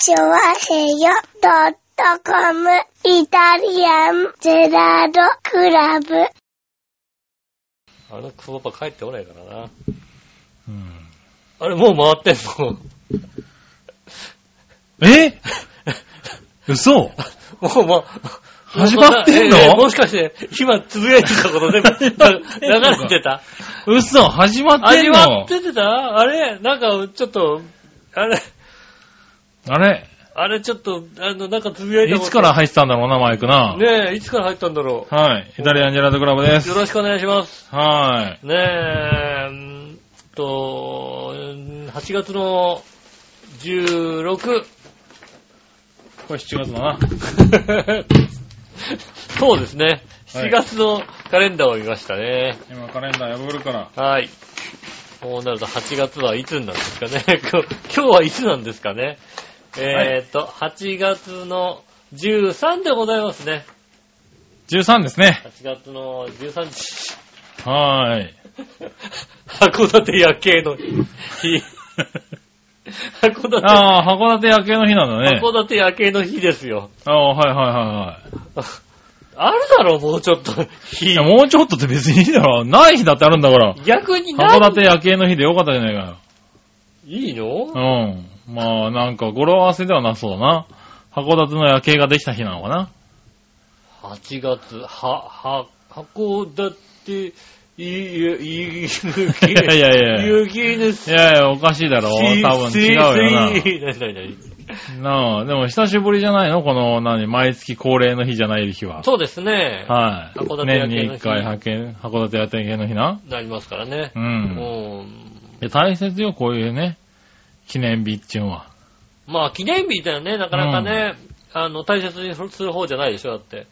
チョワヘヨドットコムイタリアンゼラードクラブ。あのクソパ帰ってこないからな。うん。あれ、もう回ってんの？え？嘘？もう、ま、始まってんの？えーもしかして、今、つぶやいてたこと全部 流れてた？嘘始まって始んの？まっててた？あれなんか、ちょっと、あれ、あれ？あれちょっと、あの、なんかつぶやいたこといつから入ってたんだろうな、マイクな。ねえ、いつから入ったんだろはい。イタリアンジェラートクラブでう。すよ。ろしくお願いします。はい。ねえ、うーんと、8月の16、これ7月だな。そうですね。はい7月のカレンダーを見ましたね。今カレンダー破るから。はい。こうなると8月はいつになるんですかね。今日今日はいつなんですかね。えーっと、8月の13でございますね。13ですね。8月の13日。はーい。函館夜景の日。函館、ああ、函館夜景の日なんだね。函館夜景の日ですよ。ああ、はいはいはいはい。あるだろ、もうちょっと。日いや、。もうちょっとって別にいいだろ。ない日だってあるんだから。逆にな函館夜景の日でよかったじゃないかいいの？よ。うん。まあ、なんか語呂合わせではなそうだな。函館の夜景ができた日なのかな。8月、は、は、函館、い、い、い、い、いやいやいや雪です。いやいや、おかしいだろ。多分違うよな。な。になになあ、でも久しぶりじゃないのこの、何、毎月恒例の日じゃない日は。そうですね。はい。函館夜景年に一回派遣、函館夜景の日な。なりますからねう。。うんん。いや大切よ、こういうね、記念日っていうのは。まあ、記念日だよね、なかなかね、あの、大切にする方じゃないでしょ、だって。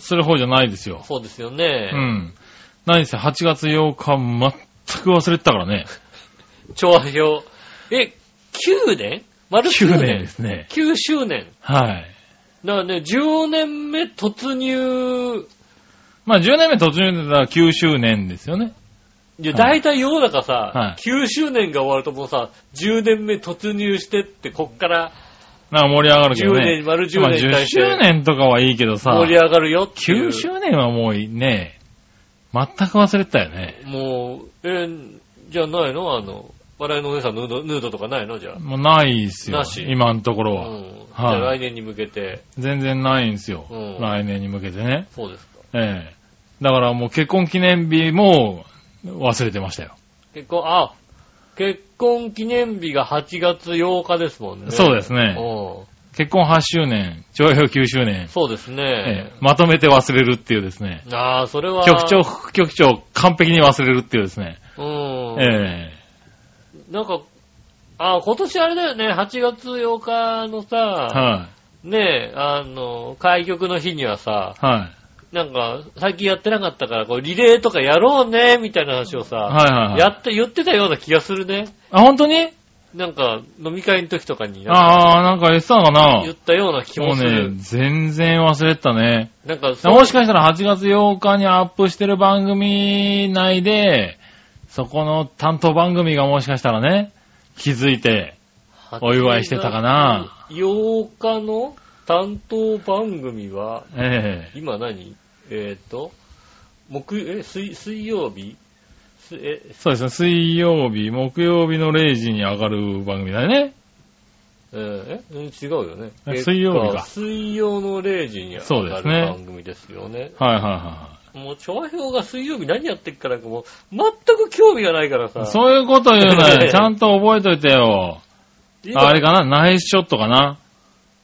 する方じゃないですよ。そうですよね。うん。何せ8月8日全く忘れてたからね。調和表。え、9年？丸9 9年年ですね。9周年。はい。だからね、10年目突入、まあ10年目途中でたら9周年ですよね。いや、はい大体世の中さ、はい9周年が終わるともうさ、10年目突入してって、こっからなんか盛り上がるけど10ね。年、丸10まあ10年に対して周年とかはいいけどさ、盛り上がるよっていう。9周年はもうね、全く忘れてたよね。もう、えーじゃあないの？あの、笑いのお姉さんのヌードヌードとかないの？じゃあ。もうないですよなし。今のところは。うん。じゃあ来年に向けて、全然ないんですよ。うん来年に向けてね。そうですか。ええだからもう結婚記念日も忘れてましたよ。結婚、あ、結婚記念日が8月8日ですもんね。そうですねう結婚8周年、徴兵9周年ん。、そうですえねえ。まとめて忘れるっていうですね。ああ、それは。局長、副局長、完璧に忘れるっていうですね。うん。えなんか、あ、今年あれだよね、8月8日のえさ、はねえ、あの、開局の日にはさ、い。はい。なんか、最近やってなかったから、こう、リレーとかやろうね、みたいな話をさ、はいはいはい。やって、言ってたような気がするね。あ、本当に？なんか、飲み会の時とかに、ああ、なんか言ってたのかな？言ったような気もうもする。ね、全然忘れてたね。なんか、もしかしたら8月8日にアップしてる番組内で、そこの担当番組がもしかしたらね、気づいて、お祝いしてたかな8日の担当番組は、ええ今何？えっ、と、木、え、水、水曜日？すえ、そうですね、水曜日、木曜日の0時に上がる番組だよね。えーえ違うよね。え水曜日か水曜の0時に上がるそうですね番組ですよね。はいはいはもう、調和表が水曜日何やってっからかもう、全く興味がないからい。さ。そういうこと言うなよ。ちゃんと覚えといてよ。あれかな？ナイスショットかな？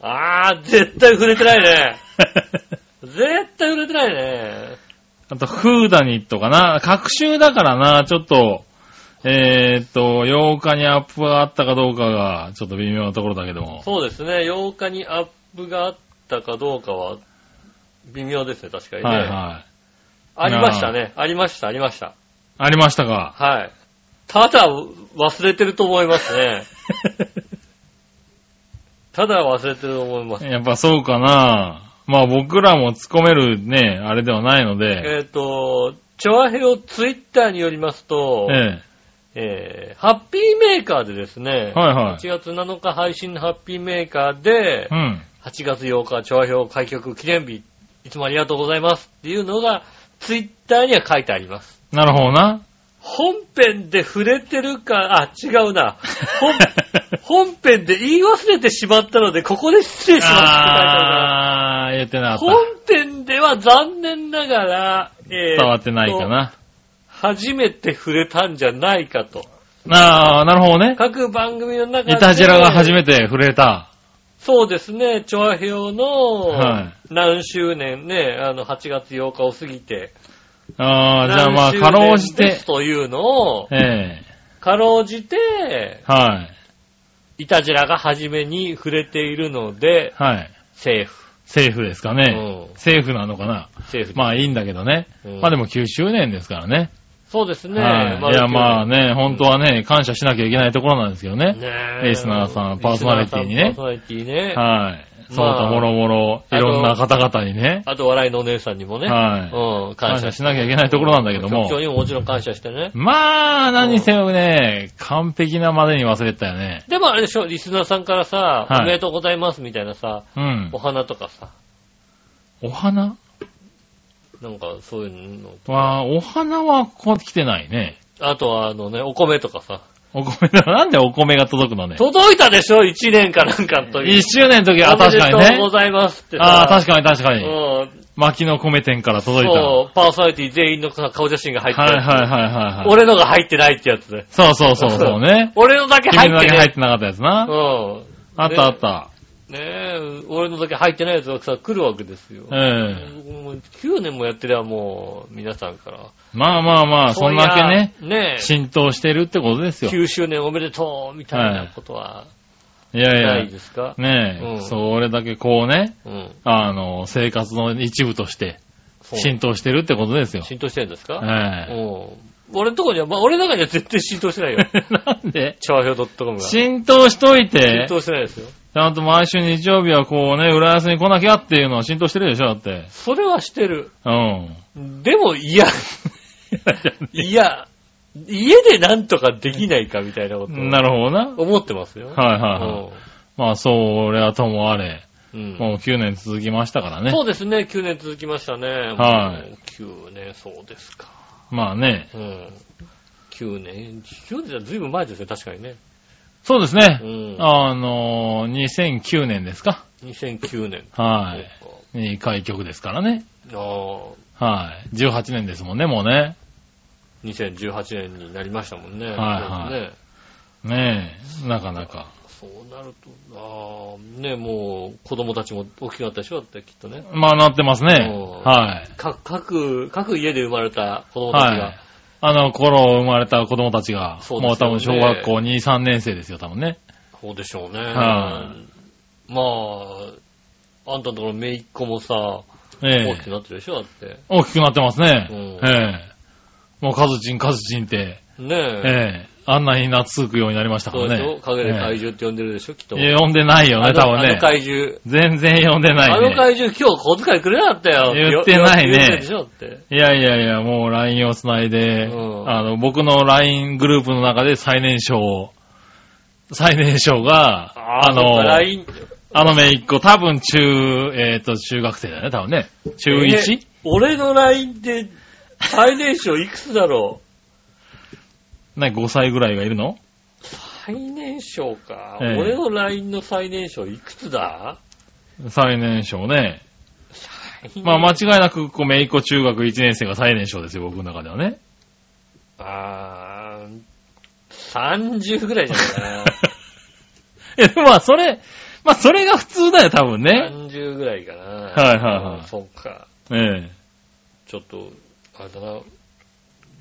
あー、絶対触れてないね。絶対触れてないね。あと、フーダニットかな各週だからな、ちょっと、えーっと、8日にアップがあったかどうかが、ちょっと微妙なところだけども。そうですね、8日にアップがあったかどうかは、微妙ですね、確かにね。はいはい。ありましたね。ありました、ありました。ありましたかはい。ただ、忘れてると思いますね。ただ忘れてると思います。やっぱそうかなまあ僕らも突っ込めるね、あれではないので、えっ、と、チョアヘオツイッターによりますと、ええー、ハッピーメーカーでですね、はいはい8月7日配信のハッピーメーカーで、うん。8月8日、調和表開局記念日、いつもありがとうございますっていうのが、ツイッターには書いてあります。なるほどな。本編で触れてるか、あ、違うな。本 本編で言い忘れてしまったので、ここで失礼しますって書いてあ言ってなるかっな本編では残念ながら、えーた。伝わってないかな。初めて触れたんじゃないかと。あー、なるほどね。各番組の中で。イタジラが初めて触れた。そうですね、チョアヘオのはい何周年ね、あの、8月8日を過ぎて、あー、じゃあまあ、かろうじてです、というのを、えかろうじて、えはい。イタジェラが初めに触れているので、はい。セーフ。セーフですかね。うんセーフなのかな。セーフ。まあいいんだけどね。うんまあでも9周年ですからね。そうですね。はい。いやまあね、本当はね、感謝しなきゃいけないところなんですけどね。ねえリスナーさんパーソナリティにねパーソナリティね。はい。そうまあともろもろ、いろんな方々にね。あと、笑いのお姉さんにもね。はいうん、感謝しなきゃいけないところなんだけども局。長にももちろん感謝してね。まあ、何にせよね、完璧なまでに忘れてたよね。でもあれでしょ、リスナーさんからさ、はいおめでとうございますみたいなさ、うんお。花とかさ、お花？なんかそういうの。は、お花はこう来てないね。あとはあのね、お米とかさ。お米だ。なんでお米が届くのね？届いたでしょ ?1 年かなんかの時。一周年の時は確かにおめでとうごね。ざいますってさ。ああ、確かに確かに。うん。薪の米店から届いた。はそう、パーソナリティ全員の顔写真が入いってる。はいはいはいはい。俺のが入ってないってやつで。そうそうそうそうね。俺のだけ入ってない。だけ入ってなかったやつな。うん。あったあった。ねえ、俺のだけ入ってないやつがさ、来るわけですよ。ええ。もう9年もやってりゃもう、皆さんから。まあまあまあ、そんだけね、ねえ、浸透してるってことですよ。9周年おめでとうみたいなことはいやいやない、ですか、ねえ、うんそれだけこうね、うん。あの、生活の一部としてそう浸透してるってことですよ。浸透してるんですか、ええうん。俺のとこには、まあ、俺の中には絶対浸透してないよ。なんで？チャーヒョー .com が。浸浸透しといて、透してないですよ。ちゃんと毎週日曜日はこうね、浦安に来なきゃっていうのは浸透してるでしょ、だって。それはしてる。うん。でも、いや、いや、家でなんとかできないかみたいなことをなるほどな。はい思ってますよ。はいはい。まあ、それはともあれ、うんうんもう9年続きましたからね。そうですね、9年続きましたね。はいもう9年、そうですか。まあね。うん。9年、9年はずいぶん前ですね、確かにね。そうですねう。ん。あのー、2009年ですか？2009年。はい。そに開局ですからね。うかあはい。18年ですもんね、もうね。あ、2018年になりましたもんね。はいはいね。ねえ、なかなか。そうなると、ああ、ね、もう子供たちも大きくなったでしょだってきっとね。まあなってますね。うんはい。か各、各家で生まれた子供たちが。はい。あの頃生まれた子供たちが、そうですよねもう多分小学校2、3年生ですよ、多分ね。そうでしょうね。はまあ、あんたのところめいっ子もさ、ええ大きくなってるでしょだって。大きくなってますね。うんええもうカズチン、カズチンって、ねええ。えあんなに懐くようになりましたかそうでしょ？らね。影で怪え獣って呼んでるでしょ？きっと。えいや呼んでないよね、あのあの多分ね。怪獣。全然呼んでないあのね。怪獣今日小遣いくれなかったよ。言ってないね。いやいやいや、もう LINE を繋いで、うんあの、僕の LINE グループの中で最年少、最年少が、あの、あのめいっ子、多分中、えっ、と、中学生だよね、多分ね。中 1? え俺の LINE で最年少いくつだろう？ね、5歳ぐらいがいるの？最年少か。ええ俺の LINE の最年少いくつだ？最年少ね。まあ間違いなく、こう、めいっ子中学1年生が最年少ですよ、僕の中ではね。あー、30ぐらいじゃないかな。いや、でもまあ、それ、まあ、それが普通だよ、多分ね。30ぐらいかな。はいはいはいうんそうか。ええ。ちょっと、あれだな。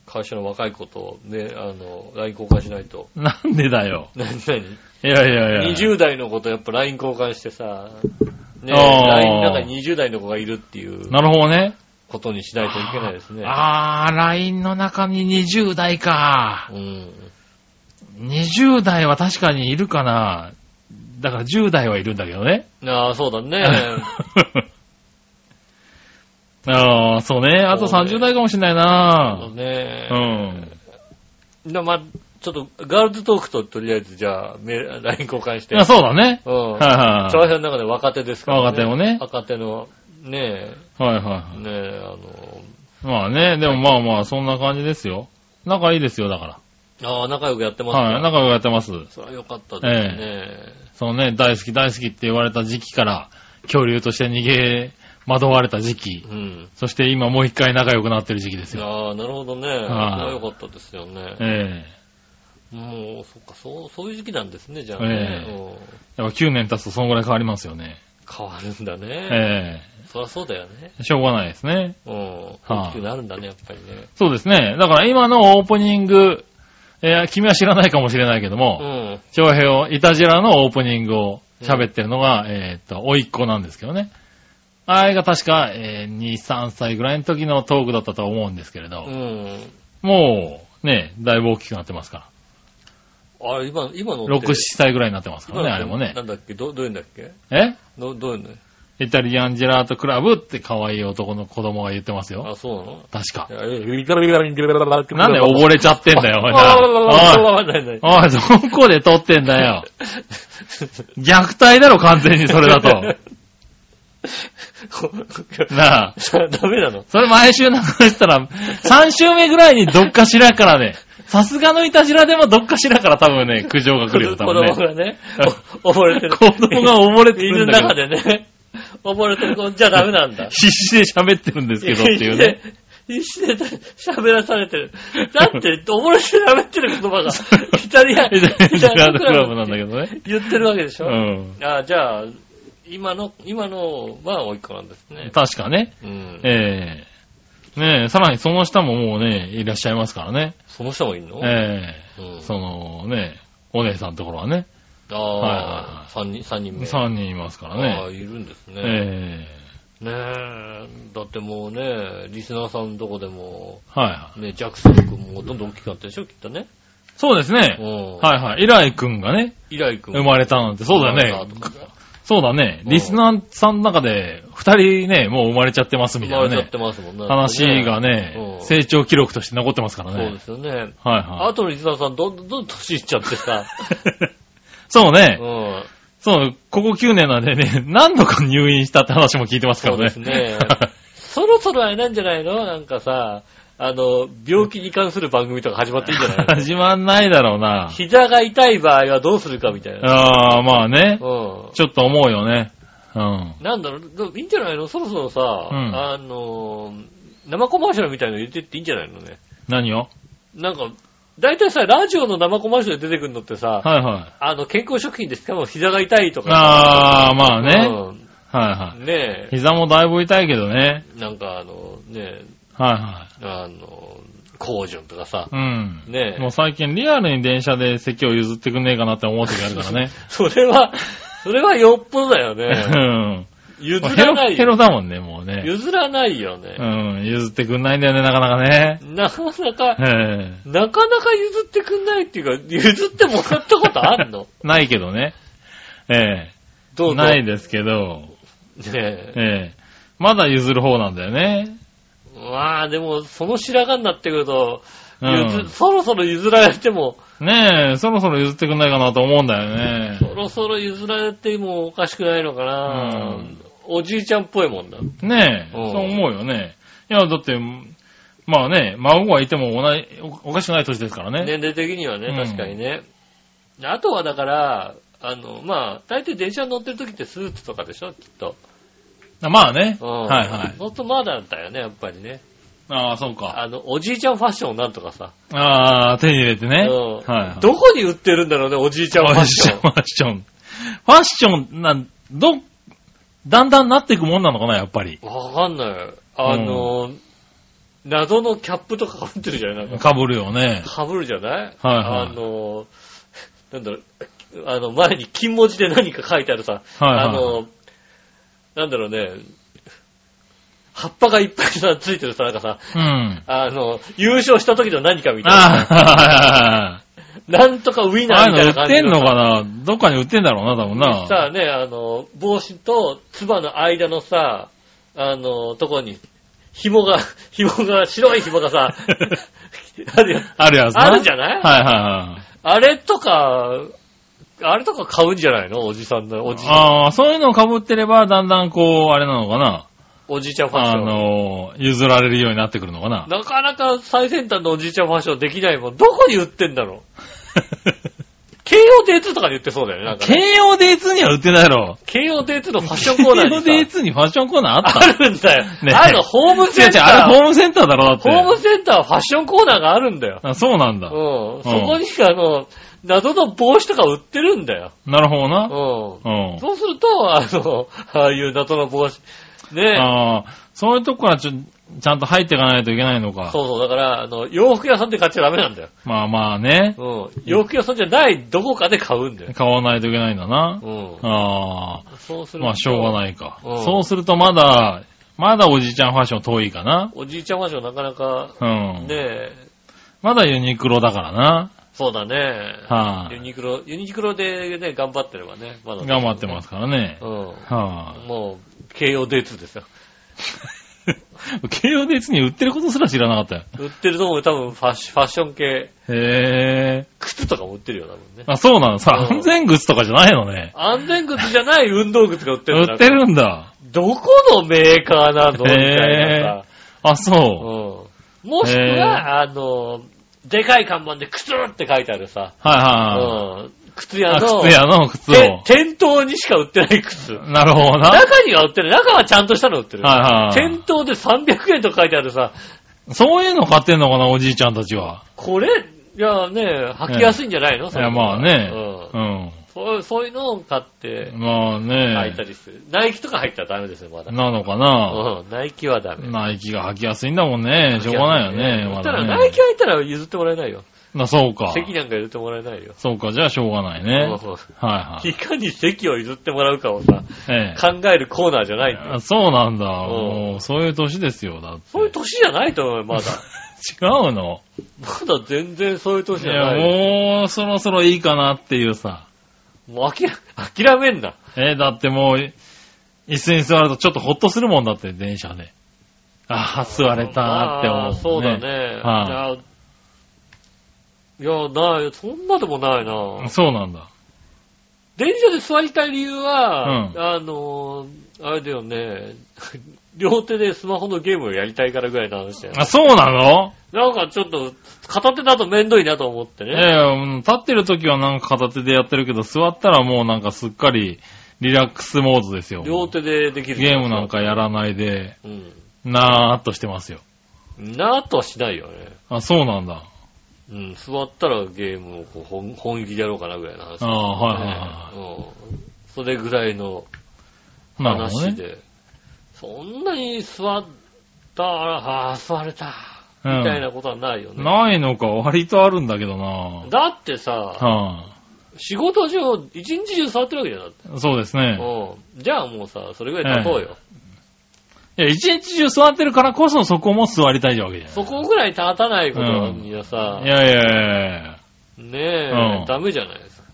会社の若い子と、ね、あの、LINE 交換しないと。なんでだよ。何？何？いやいやいや。20代の子とやっぱ LINE 交換してさ、ね、LINE の中に20代の子がいるっていうなるほどね。ことにしないといけないですね。あー、LINE の中に20代か。うん。20代は確かにいるかな。だから10代はいるんだけどね。ああ、そうだね。ああ、そうね。あとそうね30代かもしれないそうな。ねうん。でまあ、ちょっとガールズトークととりあえずじゃあ、メール LINE 交換して。あそうだね。うん。はいはい調和表の中で若手ですからね。若手をね若手の、ねはいはいはえ、ねえ、あい。まあね、でもまあまあ、そんな感じですよ。仲いいですよ、だかの、ああ、仲良くやってまら。すかはい、仲良くやってます。それは良かったですね。そのね、大好き大好きって言われた時期から、恐竜として逃げ惑われた時期、うん。そして今もう一回仲良くなってる時期ですよ。ああ、なるほどね。それは良かったですよね。えもう、そっか、そう、そういう時期なんですね、じゃあね。ええうんえやっぱ9年経つとそのぐらい変わりますよね。変わるんだね。えそりゃそうだよね。えしょうがないですね。うん。あ大きくなるんだね、やっぱりね。そうですね。だから今のオープニング、えー君は知らないかもしれないけどうも、ん。長平を、イタジラのオープニングを喋ってるのが、えーっと、おいっ子なんですけどね。あれが確か、えー2、3歳ぐらいの時のトークだったと思うんですけれど、うん。もう、ね、だいぶ大きくなってますかあれ、今、今のら。って。6、7歳ぐらいになってますからね、あれもねな。んだっけ？ど、どういうんだっけ？え？どどういうんだイタリアンジェラートクラブって可愛い男の子供が言ってますよ。あ、そうなの？確か。ななんでん溺れちゃってんだよ、おいなおい。おい、どこで撮ってんだよ。虐待だろ、完全にそれだと。なあ。ダメなの？それ毎週流したら、3週目ぐらいにどっかしらからね、さすがのいたじらでもどっかしらから多分ね、苦情が来るよ、多子分ね。供がね、お溺れてる。子供が溺れてるんだけど中でね、溺れてる子じゃダメなんだ。必死で喋ってるんですけどっていうね。必死で喋らされてる。だって、溺れて喋ってる言葉が、イタリアン、イタリアンクラブなんだけどね。言ってるわけでしょ？うん。あじゃあ、今の、今のはおいっ子なんですね。確かね。うん。ええねえ、さらにその下ももうね、いらっしゃいますからね。その人もいんの？えうんえそのね、お姉さんのところはね、あはいはいはあ、三人、三人目。3人いますからああ、ね。いるんですね。えねえ、だってもうね、リスナーさんのとこでも、えはいはい。ね、ジャクソン君もどんどん大きくなってるでしょ、きっとね。そうですね。うん。はいはい。イライ君がね、イライ君。生まれたなんて、そうだよね。そうだね。うんリスナーさんの中で、二人ね、もう生まれちゃってますみたいなね生まれちゃって。ますもんね。話がねう、ん成長記録として残ってますからねそうで。すよね。はいはあとのリスナーさん、どんどんどん年いっちゃってさ。い。そううね。ん。そう、ここ9年なんでね、何度か入院したって話も聞いてますかそうらね。ですね。そろそろあれなんじゃないの？なんかさ、あの、病気に関する番組とか始まっていいんじゃないの？始まんないだろうな。膝が痛い場合はどうするかみたいな。ああ、まあね。うん。ちょっと思うよね。うん。なんだろう、どいいんじゃないのそろそろさ、うんあの、生コマーシャルみたいの入れてっていいんじゃないのね？何を？なんか、だいたいさ、ラジオの生コマーシャルで出てくるのってさ、はいはい。あの、健康食品でしかも膝が痛いとか。ああ、まあね。はいうんはねえい。、膝もだいぶ痛いけどね。なんかあの、ねはいはえ、あの、工場とかさい。、うん。ねえもう最近リアルに電車で席を譲ってくんねえかなって思う時あるからね。それは、それはよっぽどだようね。ん。譲ヘロらないヘロよ。だもんね、もうね。譲らないよねう。ん。譲ってくんないんだよね、なかなかね。なかなか、えなかなか譲ってくんないっていうか、譲ってもらったことあんの？え ないけどね。ええどうぞないですけど、ねえ。ええまだ譲る方なんだよね。まあでも、その白髪になってくると、うん譲そろそろ譲られても、ねえ、そろそろ譲ってくんないかなと思うんだよね。そろそろ譲られてもおかしくないのかな、うんおじいちゃんっぽいもんだ。ねえ、うんそう思うよね。いや、だって、まあね、孫がいても同じおおかしくない年ですからね。年齢的にはね、うん確かにね。あとはだから、あの、まあ、大体電車に乗ってる時ってスーツとかでしょ、きっと。まあね。うん。はいはい。ほんとまだだよね、やっぱりね。ああ、そうか。あの、おじいちゃんファッションなんとかさ。ああ、手に入れてね。うんはいはい。どこに売ってるんだろうね、おじいちゃんファッション。ファッション。ファッション、なん、ど、だんだんなっていくもんなのかな、やっぱり。わかんない。あの、謎のキャップとか被ってるじゃないなんか。かぶるよね。被るじゃない？はいはいあの、なんだろう、あの、前に金文字で何か書いてあるさ、はいはいあの、なんだろうね、葉っぱがいっぱいさ、ついてるさ、なんかさ、うん。あの、優勝した時の何かみたいな。ああ、なんとかウィナああーみたいな感じいうの売ってんのかな？どっかに売ってんだろうな、多分な。さあね、あの、帽子とつばの間のさ、あの、とこに、紐が、紐が、白い紐がさ、あるよあるやつな。あるじゃない？はいはいはい。あれとか、あれとか買うんじゃないの？おじさんの、おじ、ああ、そういうのを被ってれば、だんだんこう、あれなのかな？おじいちゃんファッシあョン。の、譲られるようになってくるのかな？なかなか最先端のおじいちゃんファッションできないもん。どこに売ってんだろう？京王 D2 とかに売ってそうだよね。なんかね京王 D2 には売ってないだろ。京王 D2 のファッションコーナー京王にさ。D2 にファッションコーナーあった？あるんだよ。ねあるの、ホーム違う違う、センター。あれホームセンターだろ、だって。ホームセンターはファッションコーナーがあるんだよ。あそうなんだ。うん。そこにあの、謎の帽子とか売ってるんだよ。なるほどな。うん。うん。そうすると、あの、ああいう謎の帽子。ねああ、そういうとこからちょ、ちゃんと入っていかないといけないのか。そうそう、だから、あの、洋服屋さんで買っちゃダメなんだよ。まあまあね。うん。洋服屋さんじゃないどこかで買うんだよ。買わないといけないんだな。うん。あそうすると。あ、まあしょうがないかうん。そうするとまだ、まだおじいちゃんファッション遠いかな。おじいちゃんファッションなかなか、うん。ねえ、まだユニクロだからな。そうだね。はいユニクロ、ユニクロでね、頑張ってればね、まだ、頑張ってますからね。うん。はもう、京王 D2 ですよ。い。京王で別に売ってることすら知らなかったよ。売ってると思う多分ファッシファッション系、へえ。靴とかも売ってるよ、多分ね。あ、そうなの？さ、うん安全靴とかじゃないのね。安全靴じゃない運動靴が売ってるんだ売ってるんだ。どこのメーカーなの？みたいなさ。あ、そうん。もしくは、あの、でかい看板で靴って書いてあるさ、う。はいはいはい。うん。靴屋あ、の、靴屋の靴てを。店頭にしか売ってない靴。なるほどな。中には売ってる。中はちゃんとしたの売ってる。はいはいはい店頭で300円とか書いてあるさ、そういうの買ってんのかな、おじいちゃんたちは。これ、いやね、履きやすいんじゃないの、いや、まあね。うんうん。そうそういうのを買ってまあ履いたね。りする。ナイキとか入ったらダメですよ、まだ。なのかな？うん、ナイキはダメ。ナイキが履きやすいんだもんね。しょうがないよね。そしたら、まだね。ナイキ入ったら譲ってもらえないよ。なそうか。席なんか譲ってもらえないよ。そうか、じゃあしょうがないね。そうはいはい。いかに席を譲ってもらうかをさ、ええ考えるコーナーじゃないんだそうなんだ。もう、そういう年ですよ、だって。そういう年じゃないと思うよ、まだ。違うの？まだ全然そういう年いや、じゃない。もう、そろそろいいかなっていうさ。もう諦諦めんな。えだってもう、椅子に座るとちょっとほっとするもんだって、電車で。ああ、座れたーって思う、まあそうだね。はいいやない、そんなでもないな。そうなんだ。電車で座りたい理由は、うんあの、あれだよね、両手でスマホのゲームをやりたいからぐらいの話だよ。あ、そうなの？なんかちょっと、片手だとめんどいなと思ってええね。うん立ってる時はなんか片手でやってるけど、座ったらもうなんかすっかりリラックスモードですよ。両手でできる。ゲームなんかやらないで、うん。なーっとしてますよ。なぁとはしないよね。あ、そうなんだ。うん、座ったらゲームをこう本本気でやろうかなぐらいの話。ああ、はいはいはうん。それぐらいのい。なるほどね。話で、そんなに座ったら、ああ、座れた、うんみたいなことはないよね。ないのか、割とあるんだけどなだってさ、は仕事上、一日中座ってるわけじゃんだって。い。そうですね。うん。じゃあもうさ、それぐらい立とうよ。いや、一日中座ってるからこそそこも座りたいわけじゃそこぐらい立たないことにはさない。い、やいやいやいやねえ、うんダメじゃないですか。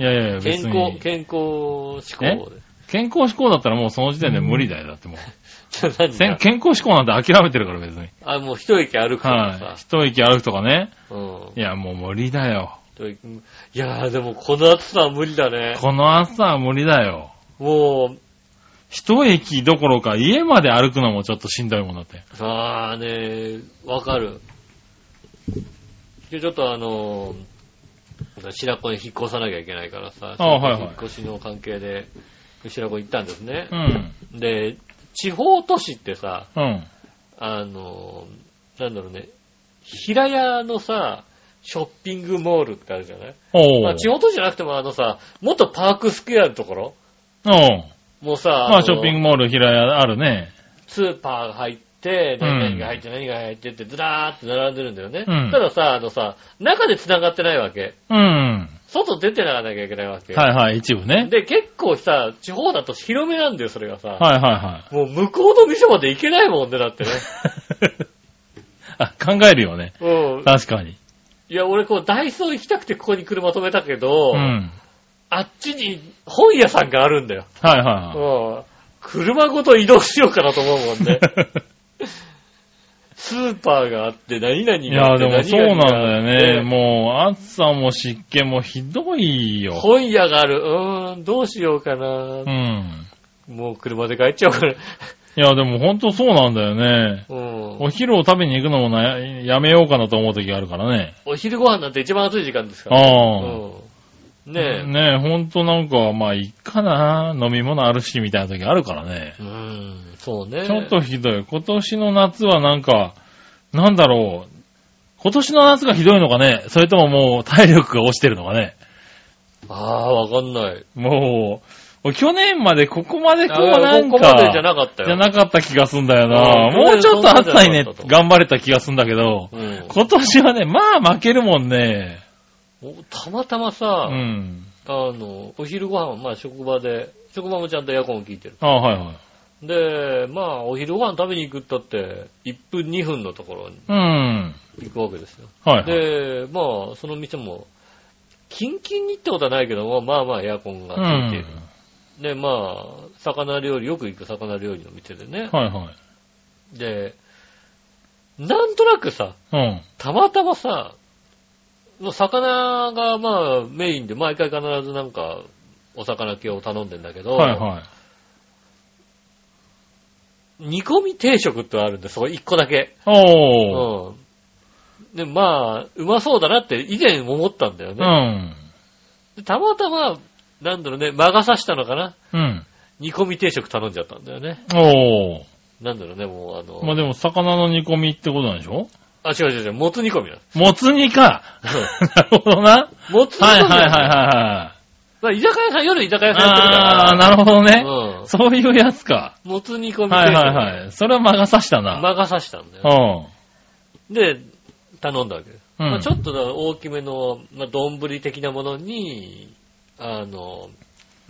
いやいやいや、別健に康、健康志向で。健康志向だったらもうその時点で無理だよ。だってもう。健康志向なんて諦めてるから別に。あ、もう一息歩くとかはい。さ。一息歩くとかね。うん。いや、もう無理だよ。いやーでもこの暑さは無理だね。この朝は無理だよ。もう、一駅どころか家まで歩くのもちょっとしんどいもんだって。ああね、わかる。で、ちょっとあのー、白子に引っ越さなきゃいけないからさ、あはいはい引っ越しの関係で白子行ったんですねう。ん。で、地方都市ってさ、うん。あのー、なんだろうね、平屋のさ、ショッピングモールってあるじゃない？おー。まあ、地方都市じゃなくてもあのさ、もっとパークスクエアのところ？うん。もうさ、まあショッピングモール平屋あるね。スーパーが入って、うん何が入って何が入ってってずらーって並んでるんだよね。うんたださ、あのさ、中で繋がってないわけ。うん。外出てならなきゃいけないわけ。はいはい、一部ね。で、結構さ、地方だと広めなんだよ、それがさ。はいはいはい。もう向こうの店まで行けないもんね、だってね。あ、考えるよね。うん。確かに。いや、俺こう、ダイソー行きたくてここに車止めたけど、うん。あっちに本屋さんがあるんだよ。はいはいはい。うん。車ごと移動しようかなと思うもんね。スーパーがあって、何々いや、でもそうなんだよね。ももう、暑さも湿気もひどいよ。本屋がある。うーん、どうしようかな。うん。もう車で帰っちゃおうかな。いや、でもほんとそうなんだよね。うん。お昼を食べに行くのもなやめようかなと思う時があるからね。お昼ご飯なんて一番暑い時間ですから。ああ。うん。ねえ。ねえ、ほんとなんか、まあ、いっかな。飲み物あるし、みたいな時あるからね。うん、そうね。ちょっとひどい。今年の夏はなんか、なんだろう。今年の夏がひどいのかねそれとももう体力が落ちてるのかねああ、わかんない。もう、去年までここまでこうなんここまでじゃか、なかったよ。じゃなかった気がすんだよな。うんもうちょっと暑さにね頑張れた気がすんだけど、うん今年はね、まあ負けるもんね。おたまたまさ、うん。あの、お昼ご飯、まあ職場で、職場もちゃんとエアコン効いてる。あはいはい。で、まあお昼ご飯食べに行くったって、1分2分のところにうん。行くわけですよ。はいはい。で、まあその店も、キンキンにってことはないけども、まあまあエアコンがつういている。ん。で、まあ、魚料理、よく行く魚料理の店でね。はいはい。で、なんとなくさ、うん。たまたまさ、もう魚がまあメインで毎回必ずなんかお魚系を頼んでんだけど、はいはい。煮込み定食ってあるんで、そこ一個だけ。おー。うん。で、まあ、うまそうだなって以前思ったんだようね。ん。でたまたま、なんだろうね、魔が差したのかなうん。煮込み定食頼んじゃったんだよね。おー。なんだろうね、もうあの、まあでも、魚の煮込みってことなんでしょ？あ、違う違う違う、もつ煮込みだ。もつ煮か。なるほどな。もつ煮込みはいはいはいだはい。まあ居酒屋さん、夜居酒屋さんやってるから。あー、なるほどね。うん。そういうやつか。もつ煮込み。はいはいはい。それは魔が差したな。魔が差したんだよ。うん。で、頼んだわけです。うんまあ、ちょっと大きめの、まあ、丼的なものに、あの、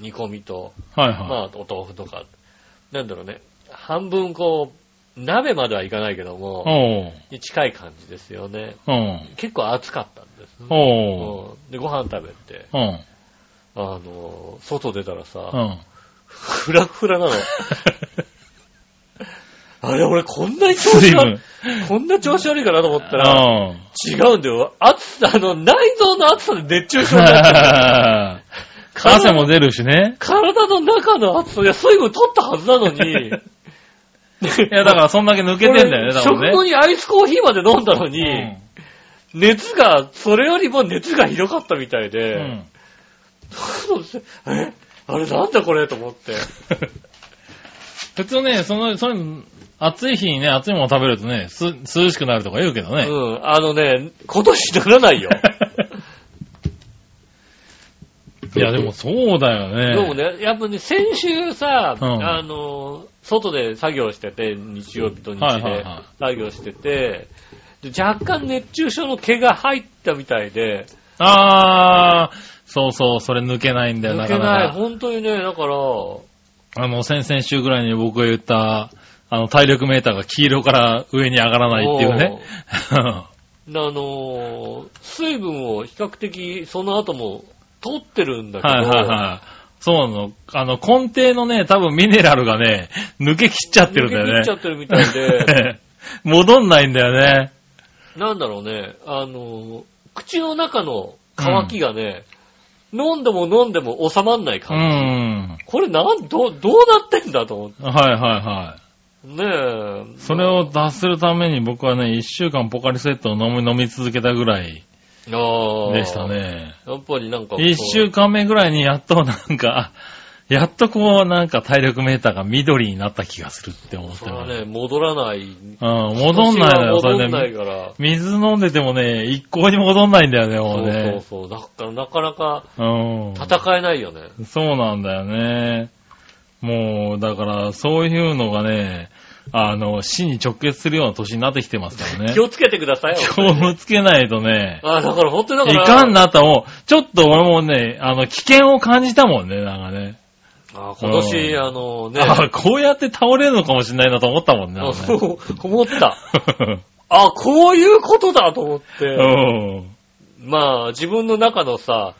煮込みと、はいはまあ、お豆腐とか、なんだろうね、半分こう、鍋まではいかないけどい。も。に近い感じですよね。うん。結構暑かったんです、ね。で、ご飯食べて、うん。あの、外出たらさ、うん。フラフラなの。あれ、俺こんなに調子水悪分い、。こんな調子悪いかなと思ったら、うん。違うんだよ。暑さ、あの、内臓の暑さで熱中症になってる 汗も出るしね。体の中の暑さ、いや、水分取ったはずなのに。いいや、だからそんだけ抜けてんだよね、多分ね。食後にアイスコーヒーまで飲んだのに、うん熱が、それよりも熱がひどかったみたいで、うん。えあれなんだこれと思って。普通ね、その、それ、暑い日にね、暑いもの食べるとね、す、涼しくなるとか言うけどね。うん、あのね、今年ならないよ。いや、でもそうだよね。でもね、やっぱね、先週さ、うんあの、外で作業してて、日曜日と日はいはいではい作業してて、で若干熱中症の毛が入ったみたいで、あー、そうそう、それ抜けないんだよ、抜けない。なか。本当にね、だから、あの、先々週ぐらいに僕が言った、あの、体力メーターが黄色から上に上がらないっていうね。あの、水分を比較的その後も取ってるんだけど、はいはいはい。そうなの。あの、根底のね、多分ミネラルがね、抜け切っちゃってるんだよね。抜け切っちゃってるみたいで、戻んないんだよね。なんだろうね、あの、口の中の乾きがね、飲んでも飲んでも収まんないう感ん。じ。これなん、どう、どうなってんだと思って。はいはいはい。ねえ。それを脱するために僕はね、一週間ポカリセットを飲み、飲み続けたぐらいああ。でした。ね。やっぱりなんか。一週間目ぐらいにやっとなんか、あやっとこうなんか体力メーターが緑になった気がするって思ってるそれはね、戻らない。うん、戻んないのよ、そ戻んなれで。いから。水飲んでてもね、一向に戻んないんだよね、もうそうね。そうそう。だからなかなかうん。戦えないよね。そうなんだよね。もう、だから、そういうのがね、あの、死に直結するような年になってきてますからね 気。をつけてくださいよ。気をつけないとね、あだから本当にだいから。かんなともう、ちょっと俺もね、あの、危険を感じたもんね、なんかね。あ今年、あのね。あこうやって倒れるのかもしれないなと思ったもんね。そう、思った。あ、こういうことだと思って。うん。まあ、自分の中のさ、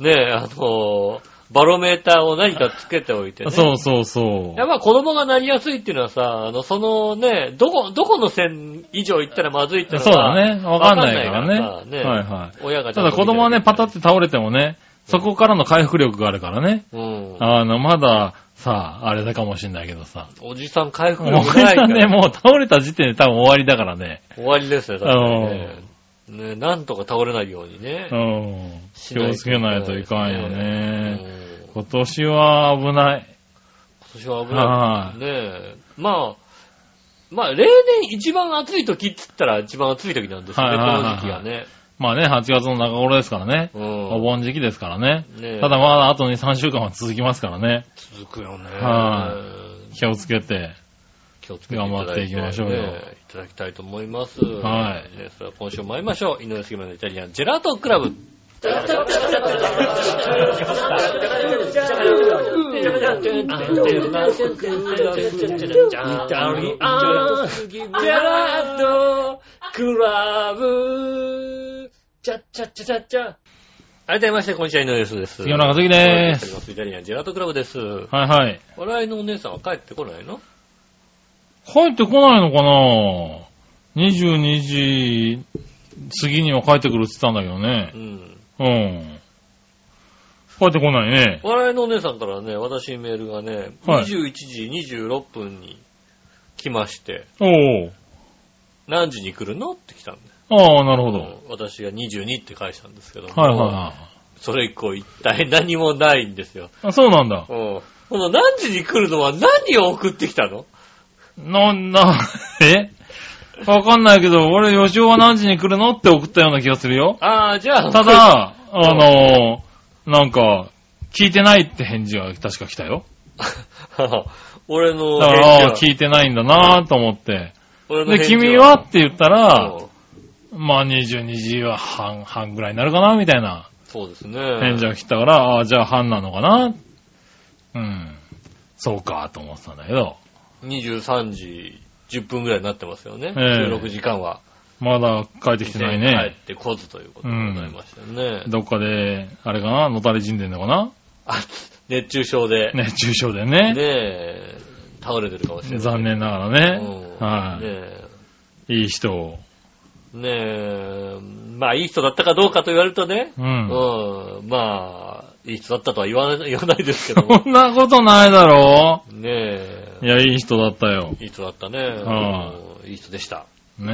ねえ、あの、バロメーターを何かつけておいてね。そうそうそう。やっぱ子供がなりやすいっていうのはさ、あの、そのね、どこ、どこの線以上行ったらまずいってのそうはだね。わかんないからね。わかんないからさはいはい。親がちただ子供はね、パタッって倒れてもね、そこからの回復力があるからね。うん。あの、まだ、さあ、あれだかもしんないけどさ。おじさん回復力ないから。ね、もう倒れた時点で多分終わりだからね。終わりですね、確かにね。ね、なんとか倒れないようにね。うん。気をつけないといかんようんね。今年は危ない。今年は危はない。ねえ。まあ、まあ、例年一番暑い時って言ったら一番暑い時なんですよね、こはいはいはいはいの時期はね。まあね、8月の中頃ですからね。うんお盆時期ですからね。ねえただまだあと2、3週間は続きますからね。続くよね。は気をつけて。気をつけていただいて、頑張っていきましょうよねいただきたいと思います。はいね。それでは今週も参りましょう。井上杉村のイタリアンジェラートクラブ。改めまして、こんにちは、井上です。杉村和樹で。す。イタリアンジェラートクラブです。はいはい。笑いのお姉さんは帰ってこないの帰ってこないのかな ?22 時過ぎには帰ってくるって言ったんだけどうね。ん。うん。帰ってこないね。笑いのお姉さんからね、私にメールがね、はい21時26分に来まして、おー。何時に来るの？って来たんで。ああ、なるほど。私が22って返したんですけども、はいはいはい。それ以降一体何もないんですよ。あそうなんだ。うん。この何時に来るのは何を送ってきたの？な、な、え？わかんないけど、俺、吉尾は何時に来るのって送ったような気がするよ。ああ、じゃあ、ただ、あの、なんか、聞いてないって返事が確か来たよ。俺のだから、聞いてないんだなと思って。で、君はって言ったら、うんまあ22時は半、半ぐらいになるかなみたいなそうですね。返事が来たから、ああ、じゃあ半なのかなうん。そうか、と思ってたんだけど、23時10分ぐらいになってますよね。ええ収録時間は。まだ帰ってきてない帰ね。ってこずということでございましたね。どっかで、あれかなのたれ死んでんのかな？あ熱中症で、ね熱中症でね。え、倒れてるかもしれない。残念ながらうんね。はねい。いい人を。え、ねえ、まあいい人だったかどうかと言われるとね、う。うんん、まあ、いい人だったとは言わない 言わないですけども。そんなことないだろねえ、いや、いい人だったよ。いい人だったね。はうんいい人でした。ね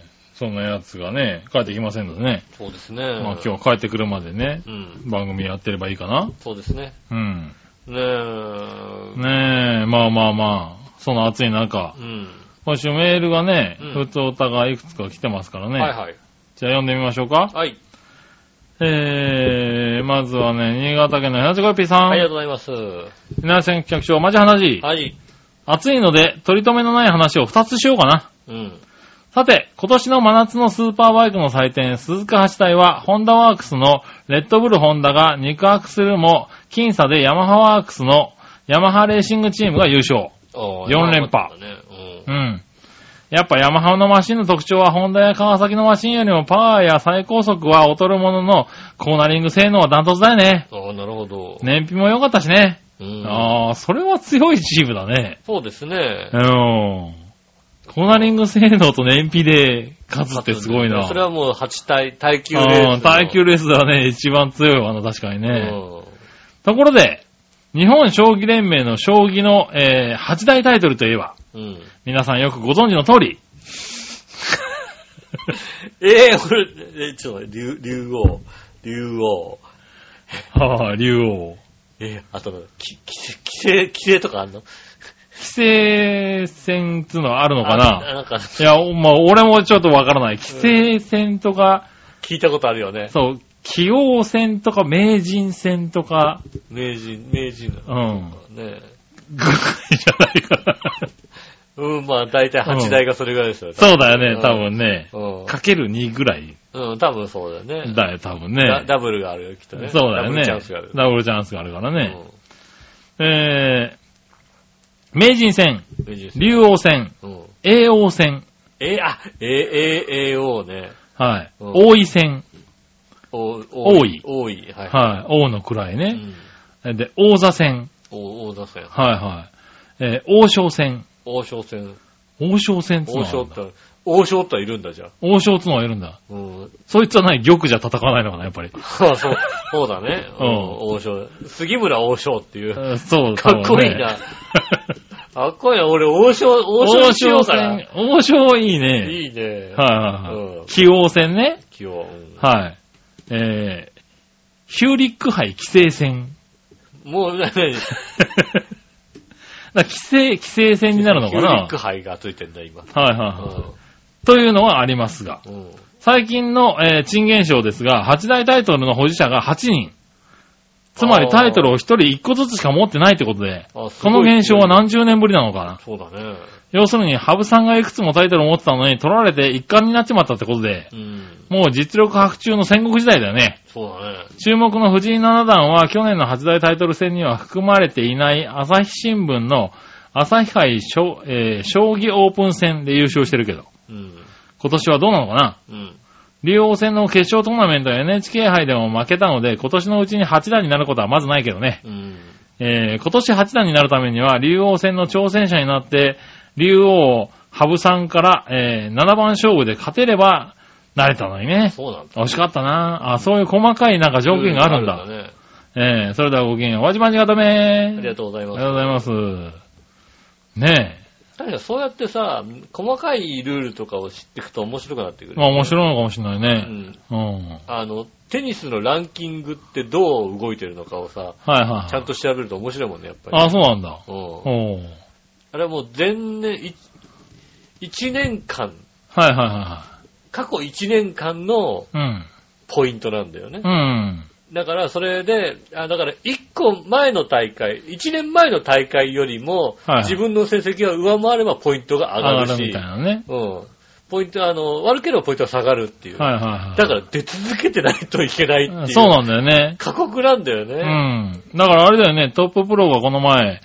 え。そんなやつがね、帰ってきませんのでね。そうですね。まあ今日帰ってくるまでね、うん、番組やってればいいかな。そうですね。うん。ねえ、ねえ、まあまあまあ、その暑い中う、ん。今週メールがね、うん普通お互いいくつか来てますからね。はいはい。じゃあ読んでみましょうか。はい。えー、まずはね、新潟県のヘナチョコヨッピーさん。ありがとうございます。皆さん企画書、マジ話。はい。暑いので、取り留めのない話を2つしようかな。うん。さて、今年の真夏のスーパーバイクの祭典、鈴鹿8体は、ホンダワークスのレッドブルホンダが肉アクセルも、僅差でヤマハワークスのヤマハレーシングチームが優勝。ああ四連覇。ねうん。やっぱヤマハのマシンの特徴は、ホンダや川崎のマシンよりもパワーや最高速は劣るものの、コーナリング性能はダントツだよね。うん。ああ、なるほど。燃費も良かったしね。うん。ああ、それは強いチームだね。そうですねう。ん。コーナリング性能と燃費で勝つってすごいな。それはもう8体、耐久レースの。うん、耐久レースではね、一番強いわな、確かにね。うん。ところで、日本将棋連盟の将棋の、えー、8大タイトルといえば、うん。皆さんよくご存知の通り、ええ俺、え、ちょっと竜、竜王、竜王。はあ、竜王。えあと、き、き、規制、規制とかあんの？規制戦っていうのはあるのかあななんか、いや、まあ、俺もちょっとわからない。規制戦とか、聞いたことあるよね。そう、棋王戦とか名人戦とか、名人、名人うの。ん。ねぐらいじゃないかな。うん、まあ、大体8台がそれぐらいですよね。そうだよね、多分ね。うん。かける2ぐらいうん、多分そうだよね。だよ、多分ね。ダダブルがあるよ、きっとね。そうだよね。ダブルチャンスがある。ダブルチャンスがあるからね。うんえー、名人戦、名人竜王戦、うん。叡王戦、え、あ、え、え、え、王ね。はい、うん王位戦、お、王位王位。はい。はい、王の位ね。うんで、王座戦。お王座戦。はいはい。えー王将戦。王将戦。王将戦っつうの王将って、王将っているんだじゃん。王将っつうのはいるんだ。うん。そいつは何玉じゃ戦わないのかな、やっぱり。そう、そうそうだね。うん王将。杉村王将っていう。うんそう、かっこいいな。かっこいいな。俺、王将、王将王にしよ将うかな。戦。王将いいね。いいね。はいはいはい。うん棋王戦ね。気を。うんはい。えー、ヒューリック杯棋聖戦。もう、何だ から棋聖、棋聖戦になるのかな？ヒューリック杯がついてんだ、今。はいはいはい。というのはありますが。最近の、えー、珍現象ですが、8大タイトルの保持者が8人。つまりタイトルを1人1個ずつしか持ってないってことで、この現象は何十年ぶりなのかな？そうだね。要するに、羽生さんがいくつもタイトルを持ってたのに取られて一冠になっちまったってことで、うん。もう実力白中の戦国時代だよね。そうだね。注目の藤井七段は去年の8大タイトル戦には含まれていない朝日新聞の朝日杯将,、えー将棋オープン戦で優勝してるけど、うん。今年はどうなのかな？うん。竜王戦の決勝トーナメントや NHK 杯でも負けたので、今年のうちに8段になることはまずないけどね。うん。えー今年8段になるためには、竜王戦の挑戦者になって、竜王、羽生さんから、えー7番勝負で勝てれば、なれたのにね。そうなんだ。惜しかったなあ、そういう細かいなんか条件があるんだ。ね。えーそれではごきげんよう。わじまじがためありがとうございあります。がとうございます。ね確かにそうやってさ、細かいルールとかを知っていくと面白くなってくえ。る。まあ面白いのかもしれないうね。ん。うん。あの、テニスのランキングってどう動いてるのかをさ、はいはいはい。ちゃんと調べると面白いもんね、やっぱり。あ、そうなんだ。うん。あれはもう前年、い一年間、はいはいは過去1年間の。ポイントなんだよね。うん。だからそれで、あだから1個前の大会、1年前の大会よりも、はい自分の成績が上回ればポイントが上がるし、上がるみたいなね。うん。ポイント、あの、悪ければポイントが下がるっていう。はいはいはい。だから出続けてないといけないっていう。そうなんだよね。過酷なんだようね。ん。だからあれだよね、トッププロがこの前、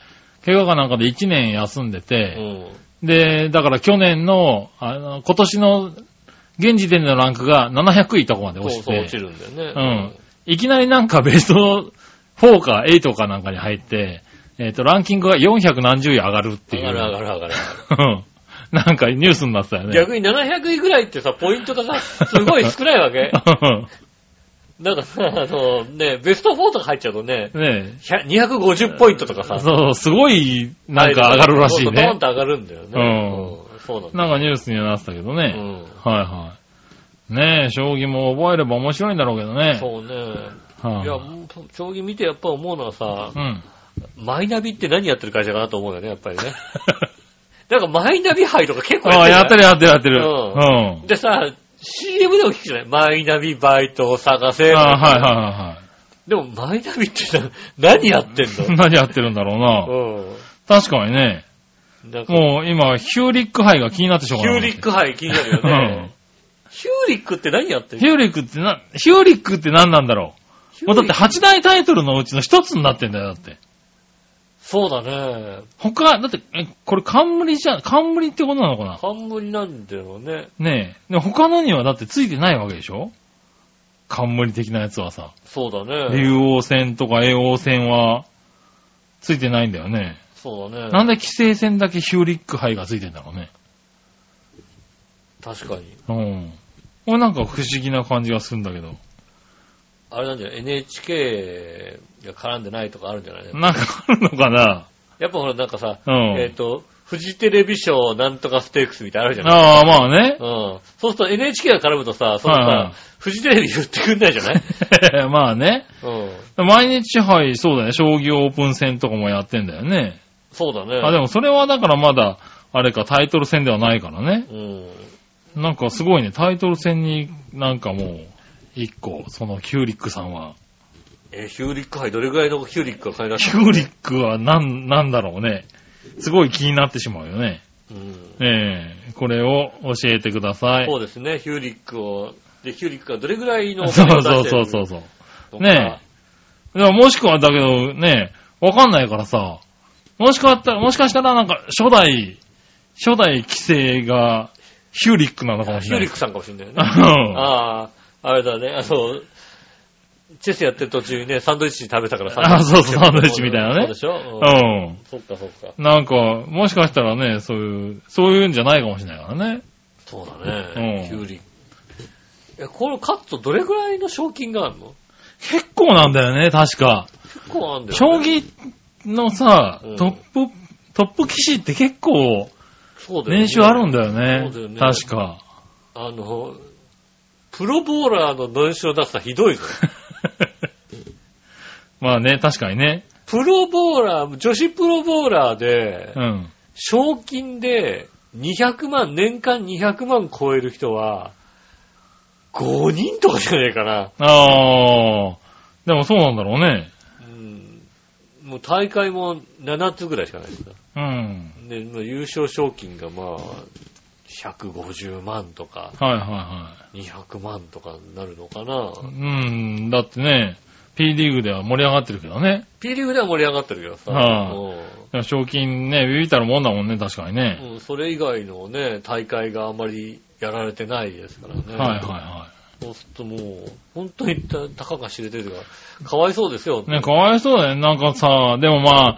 怪我かなんかで1年休んでうて、ん。で、だから去年の、あの、今年の、現時点でのランクが700位とこまで落ちそうそう落ちて、るんだよね。うん。いきなりなんかベスト4か8かなんかに入って、えっ、と、ランキングが400何十位上がるっていう。上がる上がる上がる。うんなんかニュースになってたよね。逆に700位ぐらいってさ、ポイントがさ、すごい少ないわけ？だからさ、あの、ね、ベスト4とか入っちゃうとね、ね100 250ポイントとかえ。さ、そう、すごい、なんか上がるらしいねドーン。と上がるんだよね。うんうんそうなんだ。なんかニュースにはなってたけどね。うんはいはい。ねえ、将棋も覚えれば面白いんだろうけどね。そうね。はいや、将棋見てやっぱ思うのはさう、ん。マイナビって何やってる会社かなと思うよね、やっぱりね。なんかマイナビ杯とか結構ああ、やってるよやってるやってる。ううん。でさ、CM でも聞くじゃない？マイナビバイトを探せ。ああ、はいはいはでもマイナビってな何やってんいはい。の？何やってるんだろうな。う確かにね。もう今、ヒューリック杯が気になってしょうがない。ヒューリック杯気になるようんね。ヒューリックって何やってんの？ヒューリックってな、ヒューリックって何なんだろうもうだって8大タイトルのうちの一つになってんだよ、だって。そうだね。他、だって、え、これ冠じゃ、冠ってことなのかな？冠なんだよね。ねえ。でも他のにはだってついてないわけでしょ？冠的なやつはさ。そうだね。竜王戦とか叡王戦は、ついてないんだよね。そうだね。なんで規制戦だけヒューリック杯がついてんだろうね。確かに。うん。これなんか不思議な感じがするんだけど。あれなんじゃない ?NHK が絡んでないとかあるんじゃない？なんかあるのかな？やっぱほらなんかさ、うんえっ、と、フジテレビ賞なんとかステークスみたいなのあるじゃない？ああ、まあね。うん。そうすると NHK が絡むとさ、そのさ、はいはいフジテレビ言ってくんないじゃない？まあね。うん。毎日杯、そうだね。将棋オープン戦とかもやってんだよね。そうだね。あ、でもそれはだからまだ、あれか、タイトル戦ではないからね。うん。なんかすごいね、タイトル戦になんかもう、一個、そのキューリックさんは。え、ヒューリック杯どれぐらいのヒューリックが買い出キした？ューリックはなん、なんだろうね。すごい気になってしまうよね。うん。ええこれを教えてください。そうですね、ヒューリックを、で、ヒューリックがどれぐらいのおそうそうそうそうそう。ねえ。でももしくはだけどね、わかんないからさ、もしかしたら、もしかしたらなんか初代、初代規制がヒューリックなのかもしれない。ヒューリックさんかもしれないよね。う んああ、あれだね、あの、チェスやってる途中にね、サンドイッチ食べたからあそうそうサンドイッチみたいなねそうでしょ？ううんん。そっかそっか。なんか、もしかしたらね、そういう、そういうんじゃないかもしれないからね。そうだね。うんキュウリ。え、このカットどれぐらいの賞金があるの？結構なんだよね、確か。結構あるんだよ、将ね。棋のさうん、トップ、トップ棋士って結構、そうだよね。年収あるんだよね。そうだよね確か。あの、プロボーラーの年収を出すのはひどいぞ。まあね、確かにね。プロボーラー、女子プロボーラーでう、ん。賞金で200万、年間200万超える人は、5人とかじゃねえかな。ああ、でもそうなんだろうね。うん。もう大会も7つぐらいしかないですかうん。ら。で、まあ優勝賞金がまあ、150万とか、はいはいは200万とかになるのかな？い。うん、だってね、P リーグでは盛り上がってるけどね。P リーグでは盛り上がってるけどさ、はうんでも賞金ね、ビビったるもんだもんね、確かにね。うん、それ以外のね、大会があまりやられてないですからね。はいはいはそうするともう、本当にたたかが知れてるというか、かわいそうですよ。い。ね、かわいそうだよね。なんかさ、でもまあ、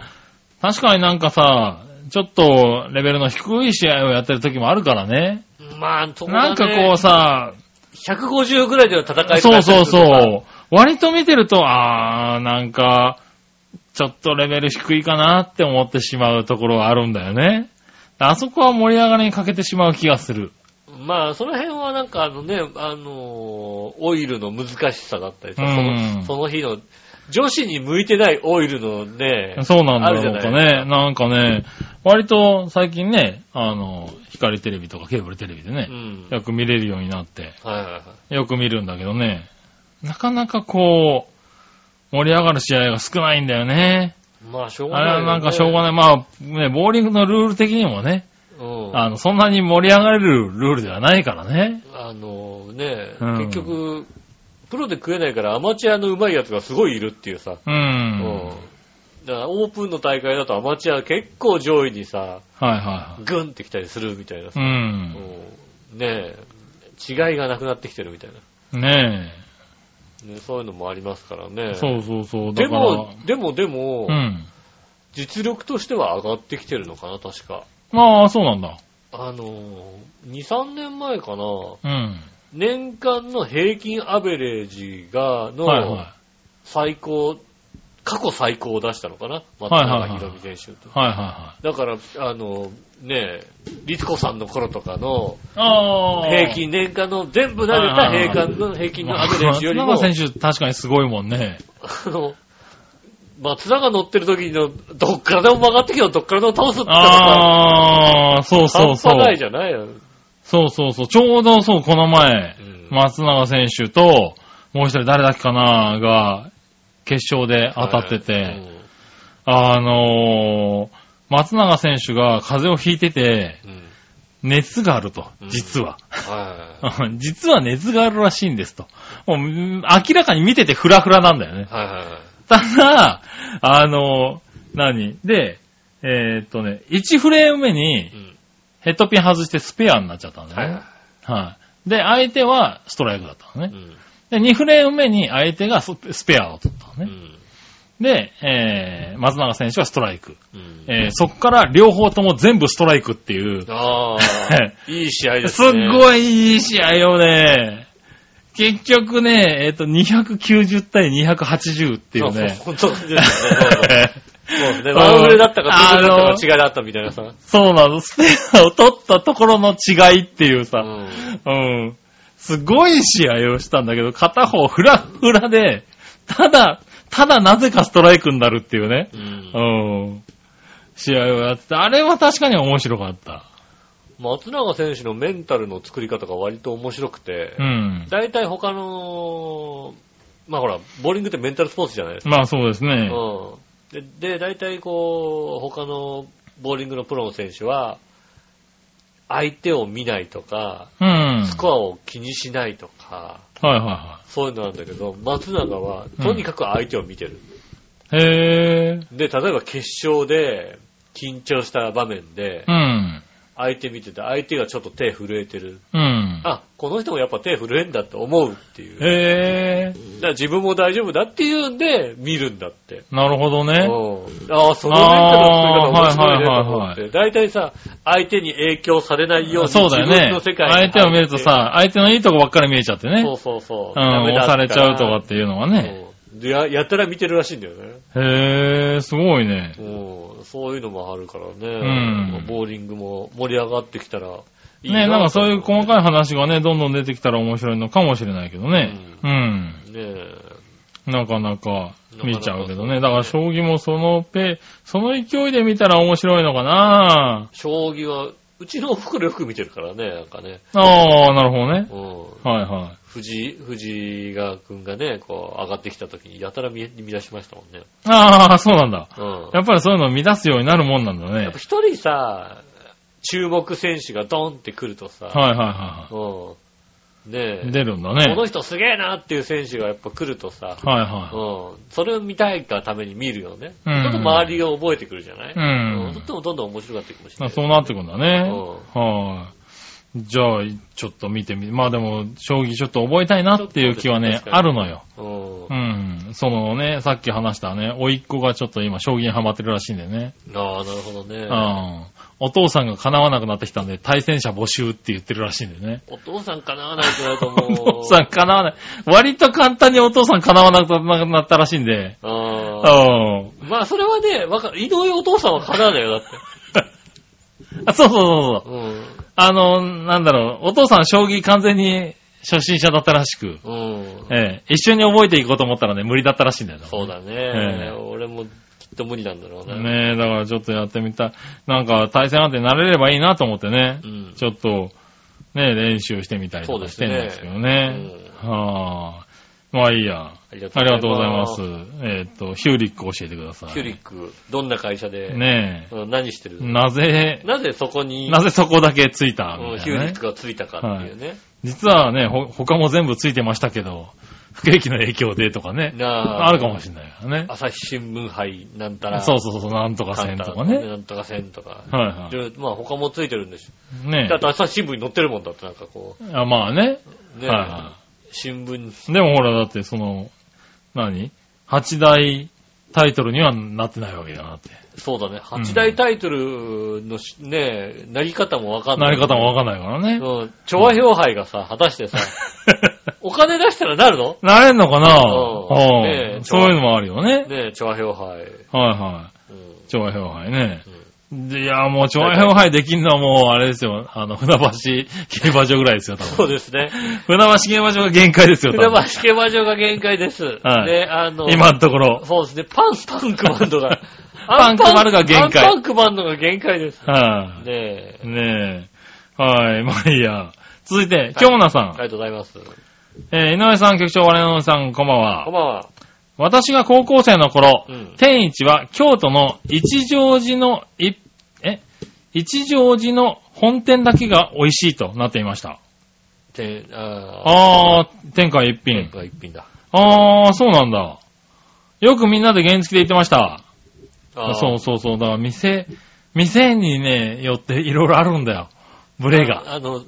確かになんかさ、ちょっとレベルの低い試合をやってる時もあるからね。まあ、ねなんかこうさ、150ぐらいでの戦いとかそうそうう。そう。割と見てると、あー、なんか、ちょっとレベル低いかなって思ってしまうところがあるんだよね。あそこは盛り上がりに欠けてしまう気がする。まあ、その辺はなんかあのね、あの、オイルの難しさだったりさ、うんそのその日の、女子に向いてないオイルのね、そうなんだろうかね。なんかね、割と最近ね、あの、光テレビとかケーブルテレビでねう、ん。よく見れるようになって、はいはいはい。よく見るんだけどね、なかなかこう、盛り上がる試合が少ないんだよね。まあ、しょうがない、あれはなんかしょうがない。まあ、ね、ボーリングのルール的にもね、うん。あの、そんなに盛り上がれるルールではないからね。あのね、うん結局、プロで食えないからアマチュアの上手いやつがすごいいるっていうさ。う。うんん。だからオープンの大会だとアマチュア結構上位にさ、はいはいはい。グンってきたりするみたいなさ。う。うんんねえ、違いがなくなってきてるみたいな。ねね、そういうのもありますからね。え。そうそうそう。だで。も、でも、でも、うん。実力としては上がってきてるのかな、確か。ああ、そうなんだ。あのー、2、3年前かな、うん。年間の平均アベレージが、の、はいは最高、過去最高を出したのかな？松永宏美選手と。い。はいはいはい。だから、あの、ねえ、律子さんの頃とかの。平均、年間の全部投げた平均の、平均のアベレージよりも、松永選手確かにすごいもんね。あの、松永乗ってる時の、どっからでも曲がってきてどっからでも倒すって言ったらああ、そうさ、そうそう。半端ないじゃないよ。そうそうそう。ちょうどそう、この前、うん松永選手と、もう一人誰だっけかなが、決勝で当たってて、あのー、松永選手が風邪をひいてて、うん。うん熱があるとう、ん実は。は 実は熱があるらしいんですと。もううん明らかに見ててフラフラなんだよねい。。はいはいはい。ただ、あの、何？で、えーっとね、1フレーム目にうん。ヘッドピン外してスペアになっちゃったんだはいよはね。はい。で、相手はストライクだったのね。ん。で、2フレーム目に相手がススペアを取ったのね。うん。で、えー、松永選手はストライク。うん。えー、そっから両方とも全部ストライクっていう、ああ、いい試合ですすっね。い。ごいいい試合をね、結局ね、えっ、と、290対280っていうね。本当ですよね。そうですね。ワンフレだったか、ツーフレだったか違いだったみたいなさ。そうなの、スペアを取ったところの違いっていうさ、うん。うん。すごい試合をしたんだけど、片方フラフラで、ただ、ただなぜかストライクになるっていうね。うんうん。試合をやってて、あれは確かに面白かった。松永選手のメンタルの作り方が割と面白くてう、ん。大体他の、まあほら、ボーリングってメンタルスポーツじゃないですか。まあそうですね。うん。で、で大体こう、他のボーリングのプロの選手は、相手を見ないとか、うん。スコアを気にしないとか、はいはそういうのなんだけど、松永はとにかく相手を見てる。いはい。へえ。で、例えば決勝で緊張した場面でう、ん。相手見てて、相手がちょっと手震えてる。うん。あ、この人もやっぱ手震えんだって思うっていう。だかへえ。ら自分も大丈夫だっていうんで、見るんだって。なるほどね。うんああ、そのメンタルの作り方面白いねと思って。大体さ、相手に影響されないようにそうだよね自分の世。界に入って相手を見るとさ、相手のいいとこばっかり見えちゃってね。そうそうそう。うん、押されちゃうとかっていうのはね。や、やたら見てるらしいんだよね。へえ、すごいね。うんそういうのもあるからね。んボーリングも盛り上がってきたらいいね、なんかそういう細い。かい話がね、どんどん出てきたら面白いのかもしれないけどね。うん。ねえ。なかなか見ちゃうけどね。だから将棋もそのペ、その勢いで見たら面白いのかな将棋は、うちのお袋よく見てるからね、なんかね。ああ、なるほどね。うん。はいは藤井、藤井川くんがね、こう、上がってきた時にやたら見見出しましたもんね。い。ああ、そうなんだ。うん。やっぱりそういうのを乱すようになるもんなんだねやっぱ。一人さ、注目選手がドンって来るとさ、はいはいはうん。ね。出るんだこのね。人すげえなっていう選手がやっぱ来るとさ、はいはうん。それを見たいがために見るよね。うんちょっと周りが覚えてくるじゃない？うんとってもどんどん面白くなっていくかもしれい。ない。そうなってくんだね。うはい。じゃあ、ちょっと見てみ、まあでも、将棋ちょっと覚えたいなっていう気はねあるのよ。うん。そのね、さっき話したね、甥っ子がちょっと今、将棋にハマってるらしいんでね。あ、なるほどね。うん。お父さんが叶わなくなってきたんで、対戦者募集って言ってるらしいんでね。お父さんかなわないとなるとおもう。父さん叶わない。割と簡単にお父さん叶わなくなったらしいんで。あうあ。ん。まあ、それはね、わかる。井上お父さんはかなわないよ、だって。あそうそうそうそう。うん。あの、なんだろう、お父さん将棋完全に初心者だったらしく、うん。ええ、一緒に覚えていこうと思ったらね、無理だったらしいんだよ。そうだね。ええ俺もきっと無理なんだろうね。ねえ、だからちょっとやってみたい。なんか対戦相手になれればいいなと思ってね、うん。ちょっと、ね、練習してみたりとかしてるんですけどね。はあ。まあいいや。ありがとうございますす。。えーっと、ヒューリック教えてください。ヒュリック、どんな会社で、ねうん何してる？え。なぜ、なぜそこに、なぜそこだけついたうんみたいなねヒューリッ。クがついたかっていうね。実はね、ほ、他も全部ついてましたけど、不景気の影響でとかね。な ああるかもしれないからね。朝日新聞杯なんたら、そうそうそう、なんとか線とかね。なんとか線とか。はいはでまあ他もついてるんでしょ。い。ねだって朝日新聞に載ってるもんだってなんかこえ。あまあね。う、ね、はいは新聞。でもほら、だってその、何？八大タイトルにはなってないわけだなって。そうだね、八大タイトルのしね、なり方もわかんな。ないり方もわかんないからね。うん、調和表杯がさ、果たしてさ、お金出したらなるの？なれんのかな？うんうんねえそういうのもあるよね。ね調和表杯。はいはうんい。調和表杯ね。でいや、もう調和表杯できんのはもう、あれですよ。あの、船橋競馬場ぐらいですよ、多そう分。ですね。船橋競馬場が限界ですよ、多船分。橋競馬場が限界です。はいね、あの、今のところ。そうですね、パン、パンクバンドが。パンクバンドが限界パンクバンドが限界です。はい、ねえ。ねえ。はい、まあいいや。続いて、京奈さん。ありがとうございます。えー井上さん、局長、我々のさん、こんばんこんは。ばんは。私が高校生の頃、うん。天一は京都の一条寺の、い、え？一条寺の本店だけが美味しいとなっていました。て、ああー、天下一ー、天品。下一品だ。あー、そうなんだ。よくみんなで原付で言ってました。そうそうそう。だから店、店にね、よっていろいろあるんだよ。ブレが。あの、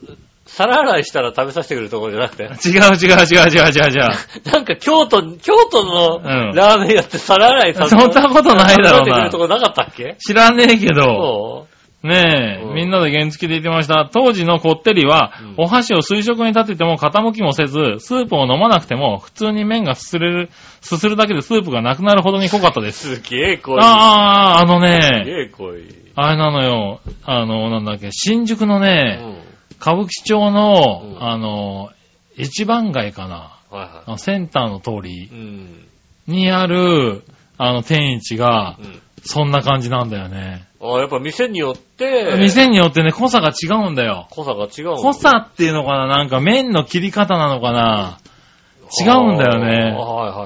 皿洗いしたら食べさせてくれるところじゃなくて。違う違う違う違う違う違う。なんか京都、京都のうんラーメン屋って皿洗いさそんなことないだろうな食べてくれるとこなかったっけ？知らねえけど、そねえ、うんみんなで原付で言ってました。当時のこってりは、うんお箸を垂直に立てても傾きもせず、スープを飲まなくても、普通に麺がすすれる、すするだけでスープがなくなるほどに濃かったでうす。すげえ濃い。ああ、あのすね、げえ濃い。あれなのよ、あの、なんだっけ、新宿のうね、ん。歌舞伎町の、うんあの、一番街かな、はいはあのセンターの通りい。うん。にある、あの、天一がう、ん。そんな感じなんだよね。あやっぱ店によって、店によってね、濃さが違うんだよ。濃さが違うんだ濃さっていうのかな？なんか麺の切り方なのかな？違うんだよねあーはいは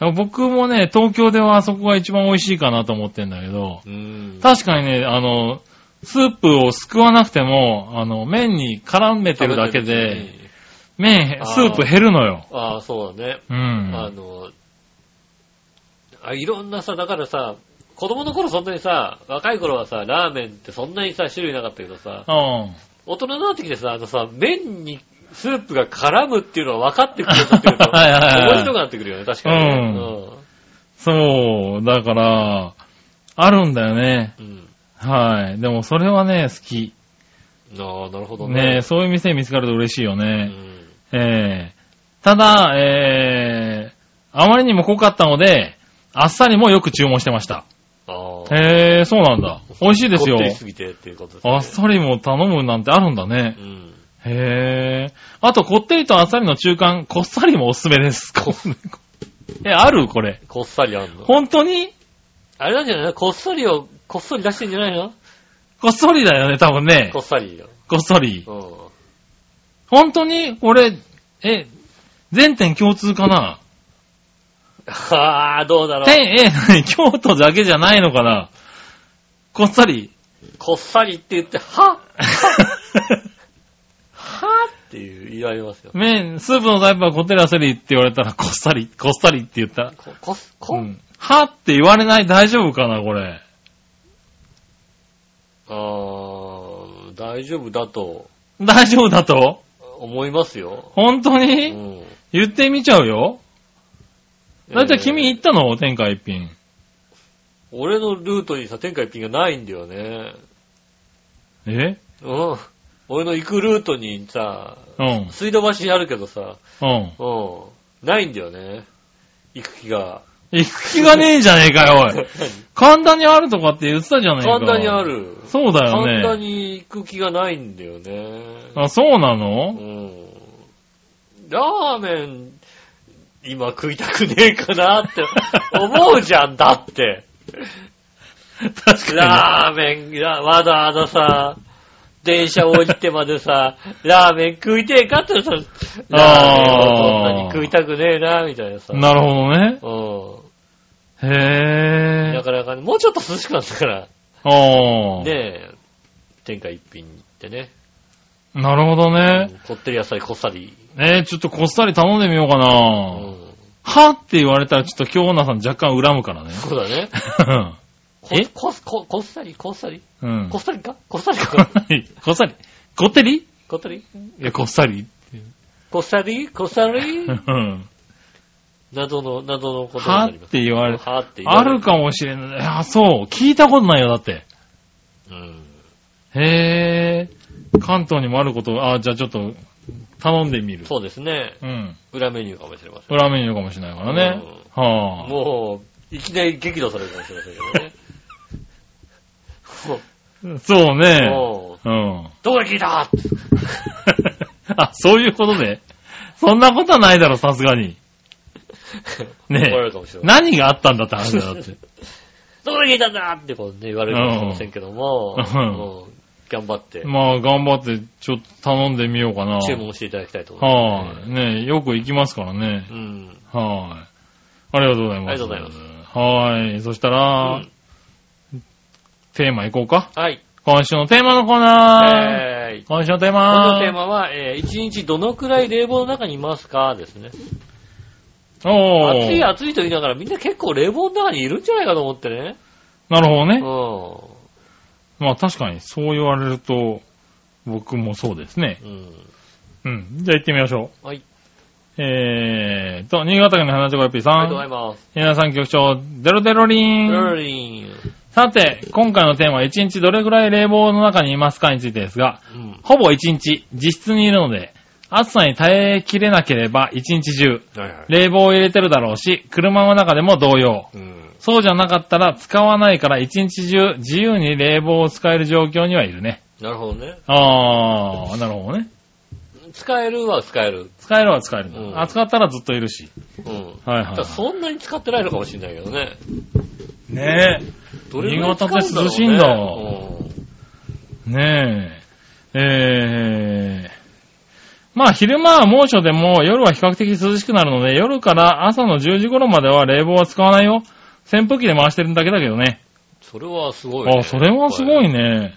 いは僕もね、東京ではあそこが一番美味しいかなと思ってんだけど、いはい。うん。確かにね、あの、スープをすくわなくても、あの、麺に絡めてるだけで、麺、スープ減るのよ。ああ、そうだね。うあん。の、あ、いろんなさ、だからさ、子供の頃そんなにさ、若い頃はさ、ラーメンってそんなにさ、種類なかったけどさ、うん。大人になってきてさ、あのさ、麺にスープが絡むっていうのは分かってくるようになって いはいはい面白くなってくるよね、確かにね。そう、だから、あるんだよね。うん。はい。でもそれはね、好き。うん。ああ、なるほどね。ねそういう店見つかると嬉しいようね。ん。ええただ、ええあまりにも濃かったので、あっさりもよく注文してました。ああ。へえ、そうなんだ。美味しいですよこって。りすぎてっていうことですね。あっさりも頼むなんてあるんだねう。ん。へえ。あと、こってりとあっさりの中間、こっさりもおすすめです。こ え、ある？これ。こっさりあんの？本当に？あれなんじゃないの？こっそりを、こっそり出してんじゃないの？こっそりだよね、多分ねこ。っさりよ。こっそり。うん。本当に？俺、え、全店共通かな？ああ、どうだろう。店、え、何京都だけじゃないのかな？こっそり。こっさりって言って、は？は？っていう言われますよ。麺、スープのタイプはこってりあっさりって言われたら、こっさり、こっさりって言った。こ、こ、こ、うん。はって言われない大丈夫かなこれ。あー大丈夫だと大丈夫だと？思いますよ。本当うにん。言ってみちゃうよ。だいたい君行ったの？天下一品。俺のルートにさ、天下一品がないんだよね。え？うん。俺の行くルートにさ、うん。水道橋にあるけどさ、うん。うん。ないんだよね。行く気が。行く気がねえじゃねえかよ、おい。神田にあるとかって言ってたじゃねえか。神田にあ。る。そうだよ神田ね。に行く気がないんだよね。あ、そうなうのん。ラーメン、今食いたくねえかなって思うじゃん、だって。確かラーメン、らわざわざさ、電車降りてまでさ、ラーメン食いてえかってさ、ラーメンをそんなに食いたくねえな、みたいなさ。に。なるほどね。うへん。なえ。かなかね、もうちょっと涼しくなったから、あねえ、天下一品に行ってね。あ。なるほどね。うんこってり野菜こっさり。えー、ちょっとこっさり頼んでみようかうな。ん。はって言われたらちょっと京女さん若干恨むからね。そうだね。こえ？こ、こ、こっさり、こっさり？うん。こっさりか？こっさりか？こっさり。こってり？いこっさり？や、こっさり。こっさり？こっさり？うん。謎の、謎のことにはっなります。て言われる。はって言われあるかもしれない。あ、そう。聞いたことないよ、だって。うん。へえ。関東にもあること、あ、じゃあちょっと、頼んでみる。そうですね。うん。裏メニューかもしれません。裏メニューかもしれないからね。はあ。もう、いきなり激怒されるかもしれませんけどね。も そううね。もううん。どこで聞いた？あ、そういうことで。そんなことはないだろ、さすがに。ね怒られるかもしれません。何があったんだって話だよだって。どこで聞いたんだってこうね、言われるかもしれませんけども、うんもう頑張ってまあ、頑張って、ちょっと頼んでみようかな。注文していただきたいと思います。はい。ねよく行きますからね。うん。はい。ありがとうございます。ありがとうございますはい。そしたら、うんテーマ行こうか。はい。今週のテーマのコーナー。えー、今週のテー今マ。のテーマは、えー、一日どのくらい冷房の中にいますか？ですね。おー。暑い暑いと言いながらみんな結構冷房の中にいるんじゃないかと思ってね。なるほどね。うまあ確かに、そう言われると、僕もそうですね。ん。うん。うん。じゃあ行ってみましょう。はい。えーと、新潟県の花ちょこよっぴーさん。ありがとうございます。皆さん局長、デロデロリーン。ルーリン。さて、今回のテーマは1日どれぐらい冷房の中にいますかについてですが、うん。ほぼ1日、実質にいるので、暑さに耐えきれなければ1日中、はいはい。冷房を入れてるだろうし、車の中でも同様。うん。そうじゃなかったら使わないから1日中自由に冷房を使える状況にはいるね。なるほどね。あー、なるほどね。使えるは使える。使えるは使える。うんあ、使ったらずっといるし。うん。はいはいただそんなに使ってないのかもしれないけどね。ねどれぐらい使うんだろうね新潟って涼しいんだ。ねえ。えー。まあ昼間は猛暑でも夜は比較的涼しくなるので、夜から朝の10時頃までは冷房は使わないよ。扇風機で回してるだけだけどね。それはすごいね。あ、それはすごいね。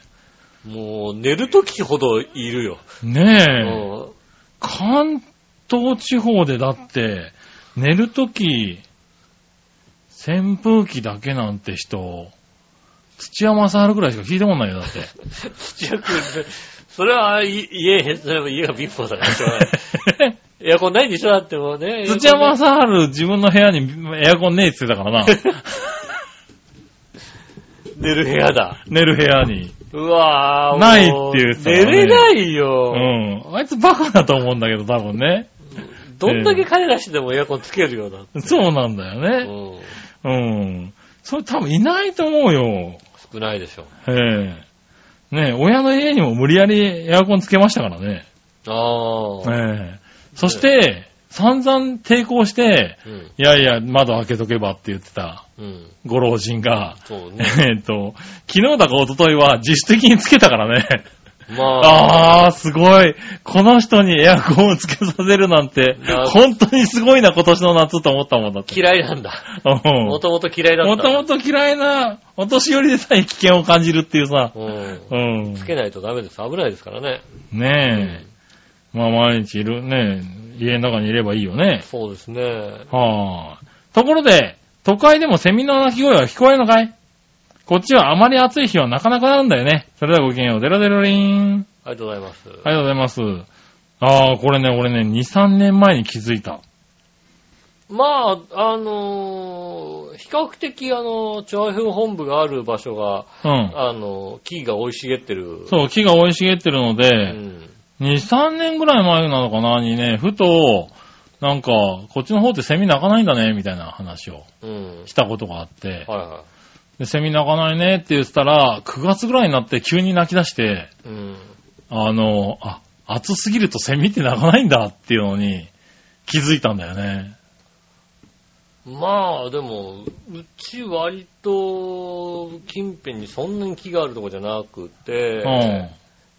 もう、寝るときほどいるよ。ねえ。うん関東地方でだって、寝るとき、扇風機だけなんて人、土屋正治ぐらいしか聞いたことないよ、だって。土屋くん、それは、い家、それは家が貧乏だからしょうがない。エアコンないんでしょだってもうね。土屋正治自分の部屋にエアコンねえって言ってたからな。寝る部屋だ。寝る部屋に。うわぁ、もないって言ってた寝れないうよ。ん。あいつバカだと思うんだけど、多分ね。どんだけ金出してでもエアコンつけるようだ。そうなんだようね。ん。うん。それ多分いないと思うよ。少ないでしょ。ええ。ねえ、親の家にも無理やりエアコンつけましたからね。ああ。ええ。そして、散々抵抗して、うん。いやいや、窓開けとけばって言ってたうん。ご老人が、そうね。えっと、昨日だか一昨日は自主的につけたからね。まあ、あー、すごい。この人にエアコンをつけさせるなんてな、本当にすごいな、今年の夏と思ったもんだって。嫌いなんだ。うんもともと嫌いだった。もともと嫌いな、お年寄りでさえ危険を感じるっていうさ。うん。うん。つけないとダメです。危ないですからね。ねえ。まあ毎日いる、ねえ、家の中にいればいいよね。そうですね。はあ。ところで、都会でもセミの鳴き声は聞こえるのかい？こっちはあまり暑い日はなかなかなんだよね。それではごきげんよう。デロデロリーン。ありがとうございます。ありがとうございます。ああ、これね、俺ね、2、3年前に気づいた。まあ、あのー比較的、あの、調和風本部がある場所が、うん。あの、木が生い茂ってる。そう、木が生い茂ってるのうで、ん。2、3年ぐらい前なのかなにね、ふと、なんか、こっちの方ってセミ鳴かないんだね、みたいな話をうん。したことがあって、はいはでセミ鳴かないねって言ってたら、9月ぐらいになって急に鳴き出して、い。うん。あの、あ、暑すぎるとセミって鳴かないんだっていうのに気づいたんだよね。まあ、でも、うち割と、近辺にそんなに木があるとこじゃなくて、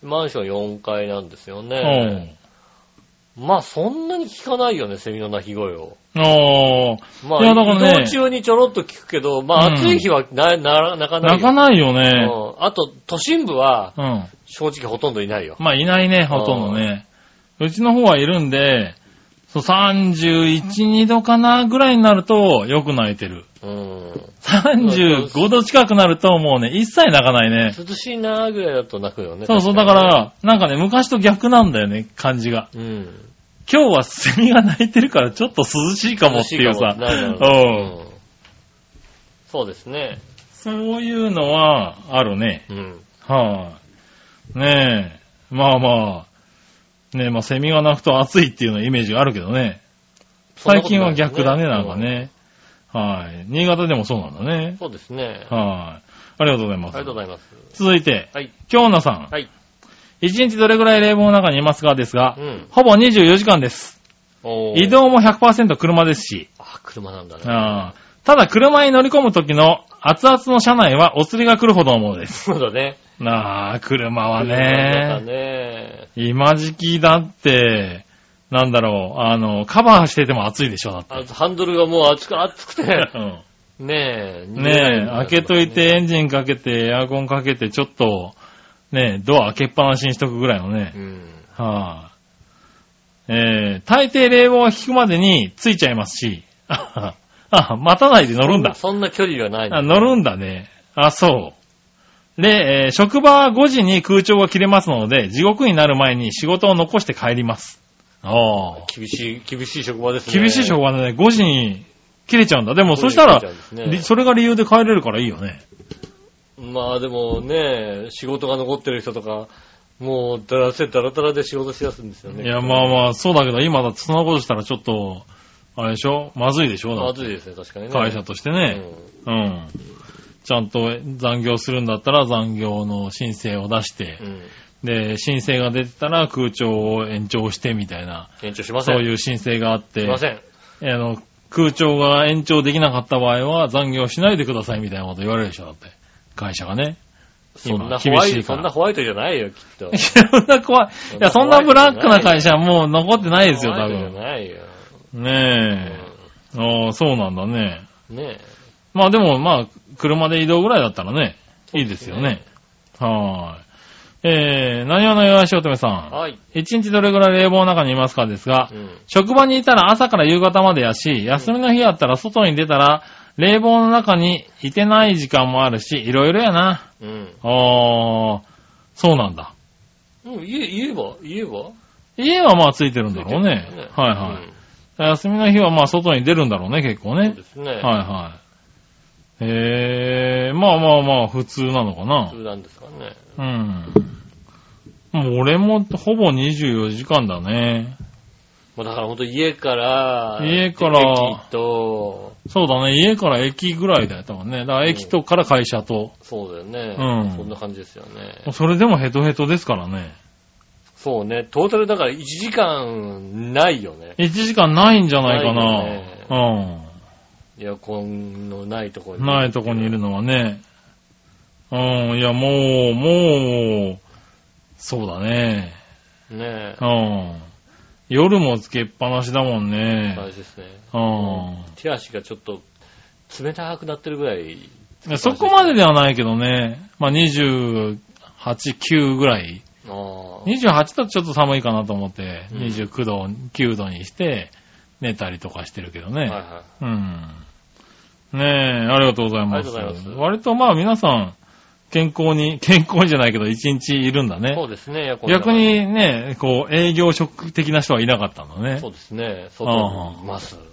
マンション4階なんですようん。ね。まあ、そんなに聞かないよね、セミの鳴き声を。うん。あまあ、いやだからね移動中にちょろっと聞くけど、まあ、うん暑い日はな、な、鳴かあ、ないよ。鳴かないよね。うんあと、都心部は、うん。正直ほとんどいないよ。まあ、いないね、ほとんどね。うちの方はいるんで、そう、31、2度かなぐらいになるとよく鳴いてる。うん。35度近くなるともうね、一切鳴かないね。涼しいなーぐらいだと鳴くよね。そうそう、だ確から、なんかね、昔と逆なんだよね、感じが。うん。今日はセミが鳴いてるからちょっと涼しいかもっていうさ。うん。そうですね。そういうのはあるね。うん。はい、ねえ。まあまあ。ねえ、まあセミが鳴くと暑いっていうのイメージがあるけどね。最近は逆だね、なんか。ね。はい。新潟でもそうなんだね。そうですね。はい。ありがとうございます。ありがとうございます。続いて、はい。京奈さん。はい。一日どれぐらい冷房の中にいますか？ですがう、ん。ほぼ24時間です。移。動も100%車ですし、あ、車なんだね。あーただ車に乗り込む時の熱々の車内はお釣りが来るほどのものです。そうだね。なあ、車はね、ね。今時期だって、なんだろう、あの、カバーしてても暑いでしょ、だって。あハンドルがもう熱く、熱くて。うんねえ。ねえ、開けといて、エンジンかけて、エアコンかけて、ちょっと、ねえ、ドア開けっぱなしにしとくぐらいのねう。ん。はい、えー、大抵冷房が効くまでについちゃいますし、あ、あ待たないで乗るんだ。そんな距離はない。あ乗るんだね。あ、そう。で、えー職場は5時に空調が切れますので、地獄になる前に仕事を残して帰ります。ああ。厳しい、厳しい職場ですね。厳しい職場でね、5時に切れちゃうんだ。でも、そしたら、りそれが理由で帰れるからいいよね。まあでもね、仕事が残ってる人とか、もう、だらせ、だらだらで仕事しやすいんですよね。いや、まあまあ、そうだけど、今だってそんなことしたらちょっと、あれでしょ？まずいでしょ？まずいですね、確かにね。会社としてね。うん。ちゃんと残業するんだったら残業の申請を出してう、ん。うん。で、申請が出てたら空調を延長してみたいな、延長しません。そういう申請があって、しません。あの、空調が延長できなかった場合は残業しないでくださいみたいなこと言われるでしょだって。会社がね。そんな今ホワイト、厳しいそんなホワイトじゃないよ、きっと。そんな怖い。いや、そんなブラックな会社はもう残ってないですよ、多分。ないよ。ねえ。ああ、そうなんだね。うんねまあでも、まあ、車で移動ぐらいだったらね、いいですよね。はーい。えー、何話のよしおとめさん。はい。一日どれぐらい冷房の中にいますかですがう、ん。職場にいたら朝から夕方までやし、休みの日やったら外に出たら、冷房の中にいてない時間もあるし、いろいろやな。うん。あー、そうなんだ。うん、言え、言えば、言えば家はまあついてるんだろうね。ねはいはい。休みの日はまあ外に出るんだろうね、結構うんそうね。ですね。はいはい。へえ、まあまあまあ普通なのかな普。通なんですかね。うん。もう俺もほぼ24時間だね。まあだからほんと家から、家から駅と、そうだね、家から駅ぐらいだよ、多分ね。だから駅とから会社と。そうだよね。うんそんな感じですよね。それでもヘトヘトですからね。そうね。トータルだから1時間ないよね。1時間ないんじゃないかないな。エアコンのないところうん。ないとこにいるのはね。うん、いや、もう、もう、そうだね。ねうん。夜もつけっぱなしだもんえ。ね。大事ですね。うん。手足がちょっと冷たくなってるぐらい。そこまでではないけどね。まあ、28、9ぐらい。ああ。28だとちょっと寒いかなと思って、うん29度、9度にして寝たりとかしてるけどね。はいはうん。ねえ、ありがとうございます。ありがとうございます割とまあ皆さん、健康に、健康じゃないけど1日いるんだい。そね。うですね、逆。にね、こう、営業職的な人はいなかったんだねそう。ですね。外にいます。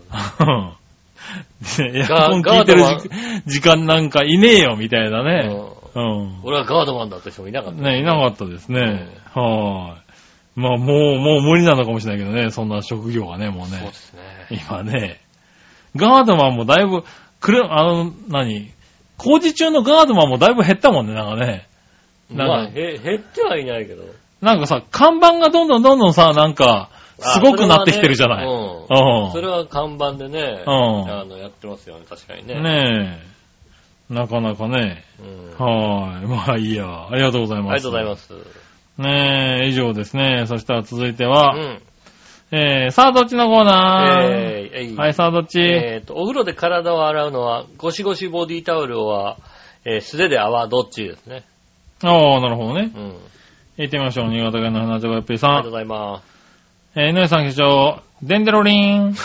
エアコン効いてる時時間なんかいねえよ、みたいなね。うんうん。俺はガードマンだった人もいなかった。ね、いなかったですね。はーい。まあ、もう、もう無理なのかもしれないけどね、そんな職業がね、もうねそうで。すね。今ね。ガードマンもだいぶ、くる、あの、何？工事中のガードマンもだいぶ減ったもんね、なんかね。なんかまあ、へ減ってはいないけど。なんかさ、看板がどんどんどんどんさ、なんか、すごくなってきてるじゃない。あうんそれはねうん。それは看板でね、うんあの、やってますよね、確かにね。ねえ。なかなかね。うん。はーい。まあいいや。ありがとうございます。ありがとうございます。す。ねえ、以上ですね。そしたら続いては、うん。えー、さあどっちのコーナー、えーえいはい、さあどっち、えーと、お風呂で体を洗うのは、ゴシゴシボディタオルは、えー素手で泡どっちですね。ああ、なるほどね。うん。行ってみましょう。新潟県の花ちゃこやっぴーさんありがとう。ございます。えー、井上さん局長、デンデロリーン。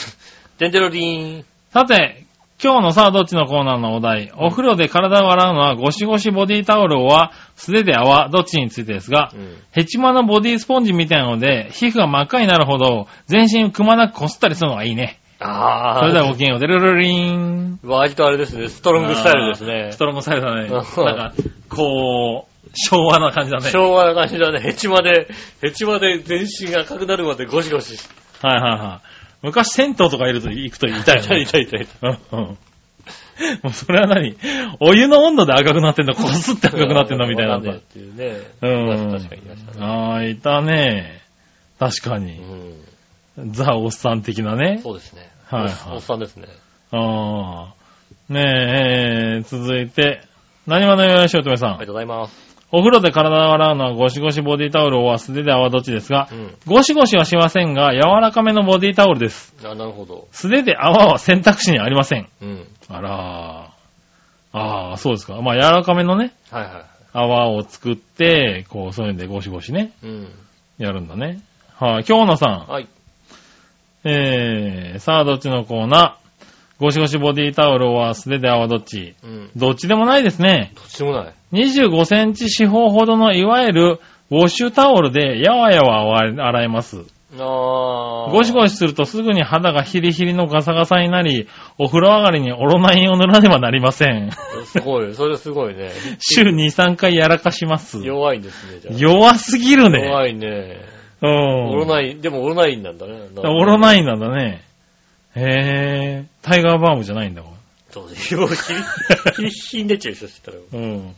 デンデロリーン。さて、今日のさあどっちのコーナーのお題、お風呂で体を洗うのはゴシゴシボディタオルは素手で泡どっちについてですが、うん。ヘチマのボディスポンジみたいなので、皮膚が真っ赤になるほど、全身くまなくこすったりするのがいいね。あー。それではごきげんよう、デルルリーン。割とあれですね、ストロングスタイルですねス。トロングスタイルだね。うんなんか、こう、昭和な感じだね。昭和な感じだね。ヘチマで、ヘチマで全身が赤くなるまでゴシゴシしはいはいはい。昔銭湯とかいると行くと痛いよね。痛い痛い痛い。うんうんもうそれは何お湯の温度で赤くなってんのこすって赤くなってんのみたいなんねえっていうね。うん。確かにいましたね。ああ、いたね。確かうに。ん。ザ・おっさん的なね。そうですね。はいはいおっさんですね。ああ。ねえ、えー続いて、何話のよしおとめさん。ありがとうございます。お風呂で体を洗うのはゴシゴシボディタオルは素手で泡どっちですがう、ん。ゴシゴシはしませんが、柔らかめのボディタオルです。あ、なるほど。素手で泡は選択肢にありません。うん。あらー。ああ、そうですか。まあ、柔らかめのね、はいはい。泡を作って、こう、そういうのでゴシゴシね、うん。やるんだね。はい、京野さん。はい。えー、さあ、どっちのコーナー？ゴシゴシボディタオルは素手で泡どっち？うん。どっちでもないですね。どっちでもない。25センチ四方ほどのいわゆるウォッシュタオルでやわやわ洗えます。あー。ゴシゴシするとすぐに肌がヒリヒリのガサガサになり、お風呂上がりにオロナインを塗らねばなりません。すごい。それすごいね。週2、3回やらかします。弱いんですね、じゃあ。弱すぎるね。弱いね。うん。オロナイン、でもオロナインなんだね。オロナ。インなんだね。へぇー。タイガーバームじゃないんだ、こそうです。もう、ヒリ、ヒリヒリに出ちゃうでしたら。れ。うん。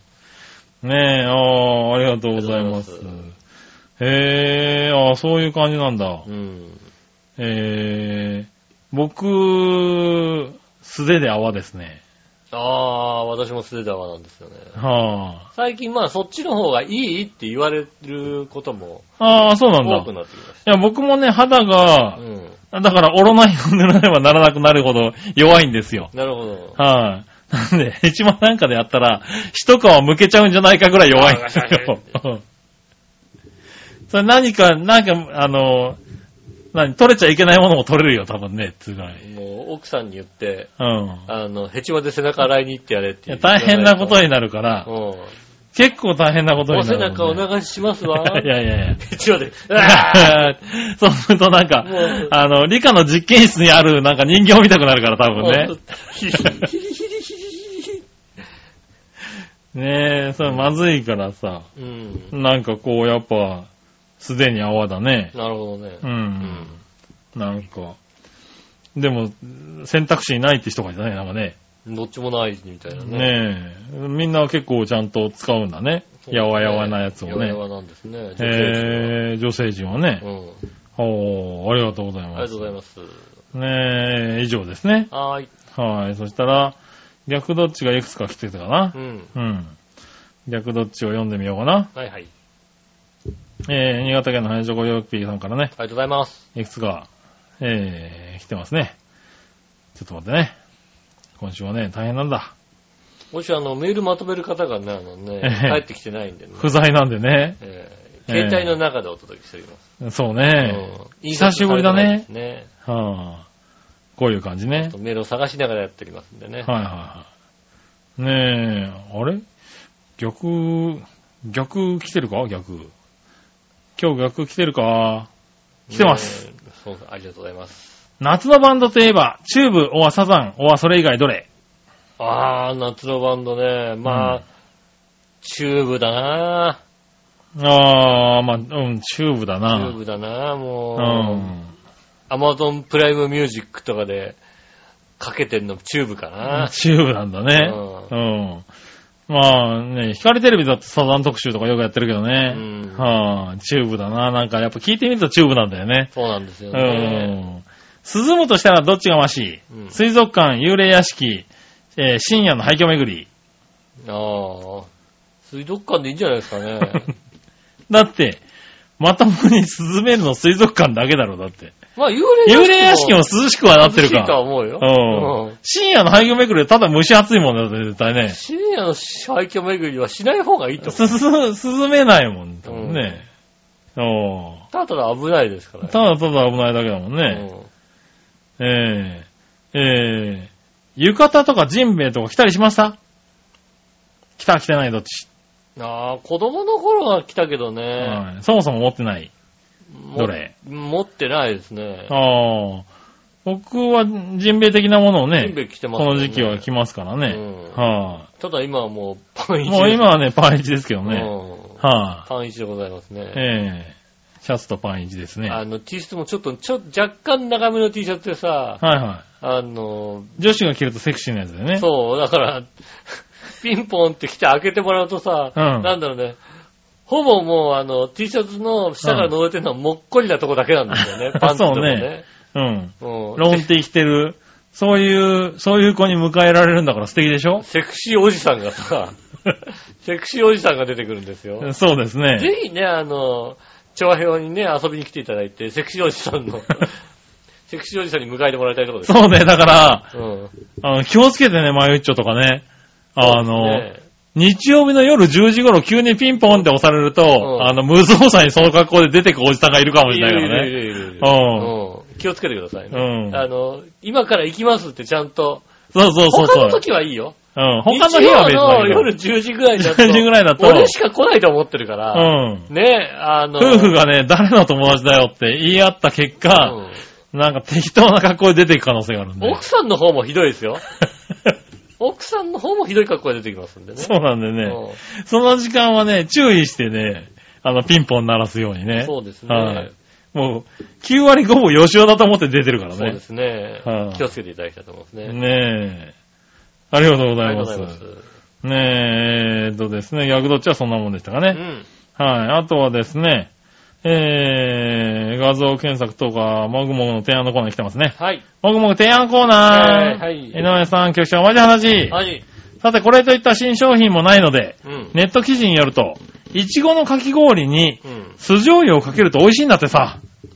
ねえ、あー、ありがとうございます。へぇー、あー、そういう感じなんだ。うん。えー、僕、素手で泡ですね。あー、私も素手で泡なんですよね。は最近まあそっちの方がいいって言われることもあ。あー、そうなんだ。多くいなってきましや、僕もね、肌た。がう、ん。だからオロナインを塗らねばならなくなるほど弱いんですよ。なるほど。はい。なんで、ヘチマなんかでやったら、一皮むけちゃうんじゃないかぐらい弱いんですよ。うん それ何か、なんか、あの、何取れちゃいけないものも取れるよ、多分ね、つうぐらい。もう奥さんに言って、うん。あの、ヘチマで背中洗いに行ってやれって大変なことに。になるから、うん。結構大変なことにおなる、背中お流ししますわ。いやいやいや。ヘチマで。そうするとなんかあの、理科の実験室にあるなんか人形見たくなるから多分ね。ヒリヒリヒリヒリヒリねえ、それまずいからさ、うん。なんかこうやっぱ、すでに泡だね。なるほどね。う。。うんなんか。でも、選択肢ないって人がいたね、なんかね。どっちもないみたいなね。ねえ。みんな結構ちゃんと使うんだね。やわやわなやつをね。やわやわなんですね。え、女性陣はねうん。おー、ありがとうございありがます。とうございます。ねえ、以上ですね。はーい。はい。そしたら、逆どっちがいくつか来てたかなう。ん。うん。逆どっちを読んでみようかな。はいはい。えー、新潟県の花女ヨーピーさんからね、ありがとうございます。いくつか、えー、来てますね。ちょっと待ってね。今週はね、大変なんだ。もしあの、メールまとめる方がね、あのね、ええ帰ってきてないんでね。不在なんでね。えー携帯の中でお届けしております。そうね。うん久しぶりだねね。はあ、こういう感じね。メールを探しながらやっておりますんでね。はいはいはい。ねえ、あれ？逆、逆来てるか？逆。今日逆来てるか？来てます。そうありがとうございます。夏のバンドといえば、チューブ、オアサザン、オアそれ以外どれ？あー、夏のバンドね。まあ、うんチューブだなあー、まあ、うん、チューブだチューな。ブだなうもう。ん。 Amazon Prime Music とかでかけてんのチューブかな。チューブなんだね。ううん。まあね、ひかりTV だとサザン特集とかよくやってるけどうね。ん。はあ、チューブだな。なんかやっぱ聞いてみるとチューブなんだよね。そうなんですようね。ん。涼むとしたらどっちがましい、うん水族館、幽霊屋敷、えー深夜の廃墟巡り。ああ。水族館でいいんじゃないですかね。だって、まともに涼めるの水族館だけだろ、だって。まあ、幽幽霊霊屋敷も涼しくはなってる涼しいとはか。思うよ。うん。深夜の廃墟巡りはただ蒸し暑いもんだよ、絶対ね。深夜の廃墟巡りはしない方がいいと思う。すす、涼めないもん、多分ね。おただただ危ないですからね。ただただ危ないだけだもんね。うんええええ浴衣とかジンベエとか着たりしました？来た来てないどっち、ああ、子供の頃は来たけどね。はいそもそも持ってない。もどれ？持ってないですね。ああ。僕はジンベエ的なものをねジンベエ着てますねの時期は着ますからね。うんはただ今はもうパンい、一もう今はね、パン1ですけどね。うんはパン一でございますい、ね。ええシャツとパン1ですね。はいあの、T シャツもちょっと、ちょ、若干長めの T シャツでさ、はあの、い。女子が着るとセクシーなやつだよね。そう、だから、ピンポンって来て開けてもらうとさ、うんなんだろうね、ほぼもうあの、T シャツの下から覗いてるのはもっこりなとこだけなんですよね、パンツのとこね。うん。うんロンティ着てる。そういう、そういう子に迎えられるんだから素敵でしょ？セクシーおじさんがさ、セクシーおじさんが出てくるんですよ。そうですね。ぜひね、あの、調和表にね、遊びに来ていただいて、セクシーおじさんの、セクシーおじさんに迎えてもらいたいところです。そうね、だから、うん。あの、気をつけてね、マユッチョとかね。あの、ね日曜日の夜10時頃急にピンポンって押されると、んあの、無造作にその格好で出てくおじさんがいるかもいしれないからね。るいるいるいるうんうん気をつけてくださいね。うんあの、今から行きますってちゃんと。そうそうそうそう。他の時はいいよ。うん。他の日は別日曜の夜10時ぐらいだと。10時ぐらいだと俺しか来ないと思ってるから。うん。ねあの。夫婦がね、誰の友達だよって言い合った結果、うんなんか適当な格好で出ていく可能性があるんで。奥さんの方もひどいですよ。奥さんの方もひどい格好で出てきますんでね。そうなんでね。うんその時間はね、注意してね、あの、ピンポン鳴らすようにね。そうですはねい。もう、9割5分吉尾だと思って出てるからねそうで。すねはい。気をつけていただきたいと思いますね。ねえ。ありがとうござあいます。ます。ねえ、えーっとですね、逆どっちはそんなもんでしたかね。うん。はい。あとはですね、えー、画像検索とか、もぐもぐの提案のコーナーに来てますね。はい。もぐもぐ提案コーナー。はいはい井上さん、局長、おまじ話。はい。さて、これといった新商品もないので、うん。ネット記事によると、いちごのかき氷にうん。酢醤油をかけると美味しいんだってさ。い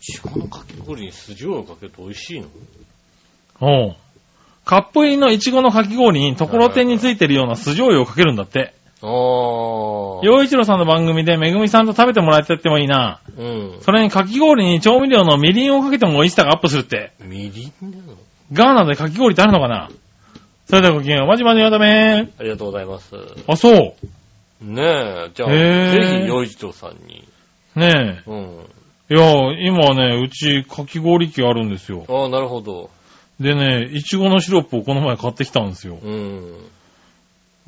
ちごのかき氷に酢醤油をかけると美味しいの？おう。カップ入りのいちごのかき氷にところてんについてるような酢醤油をかけるんだって。あー。洋一郎さんの番組でめぐみさんと食べてもらってってもいいな。うん。それにかき氷に調味料のみりんをかけても美味しさがアップするって。みりんなの？ガーナでかき氷ってあるのかな？それではごきげんよう。まじまじやだめありがとうございます。あ、そう。ねえ、じゃあ、ぜひ、洋一郎さんに。ねうん。え。いや、今ね、うちかき氷機あるんですよ。ああ、なるほど。でね、いちごのシロップをこの前買ってきたんですよ。うん。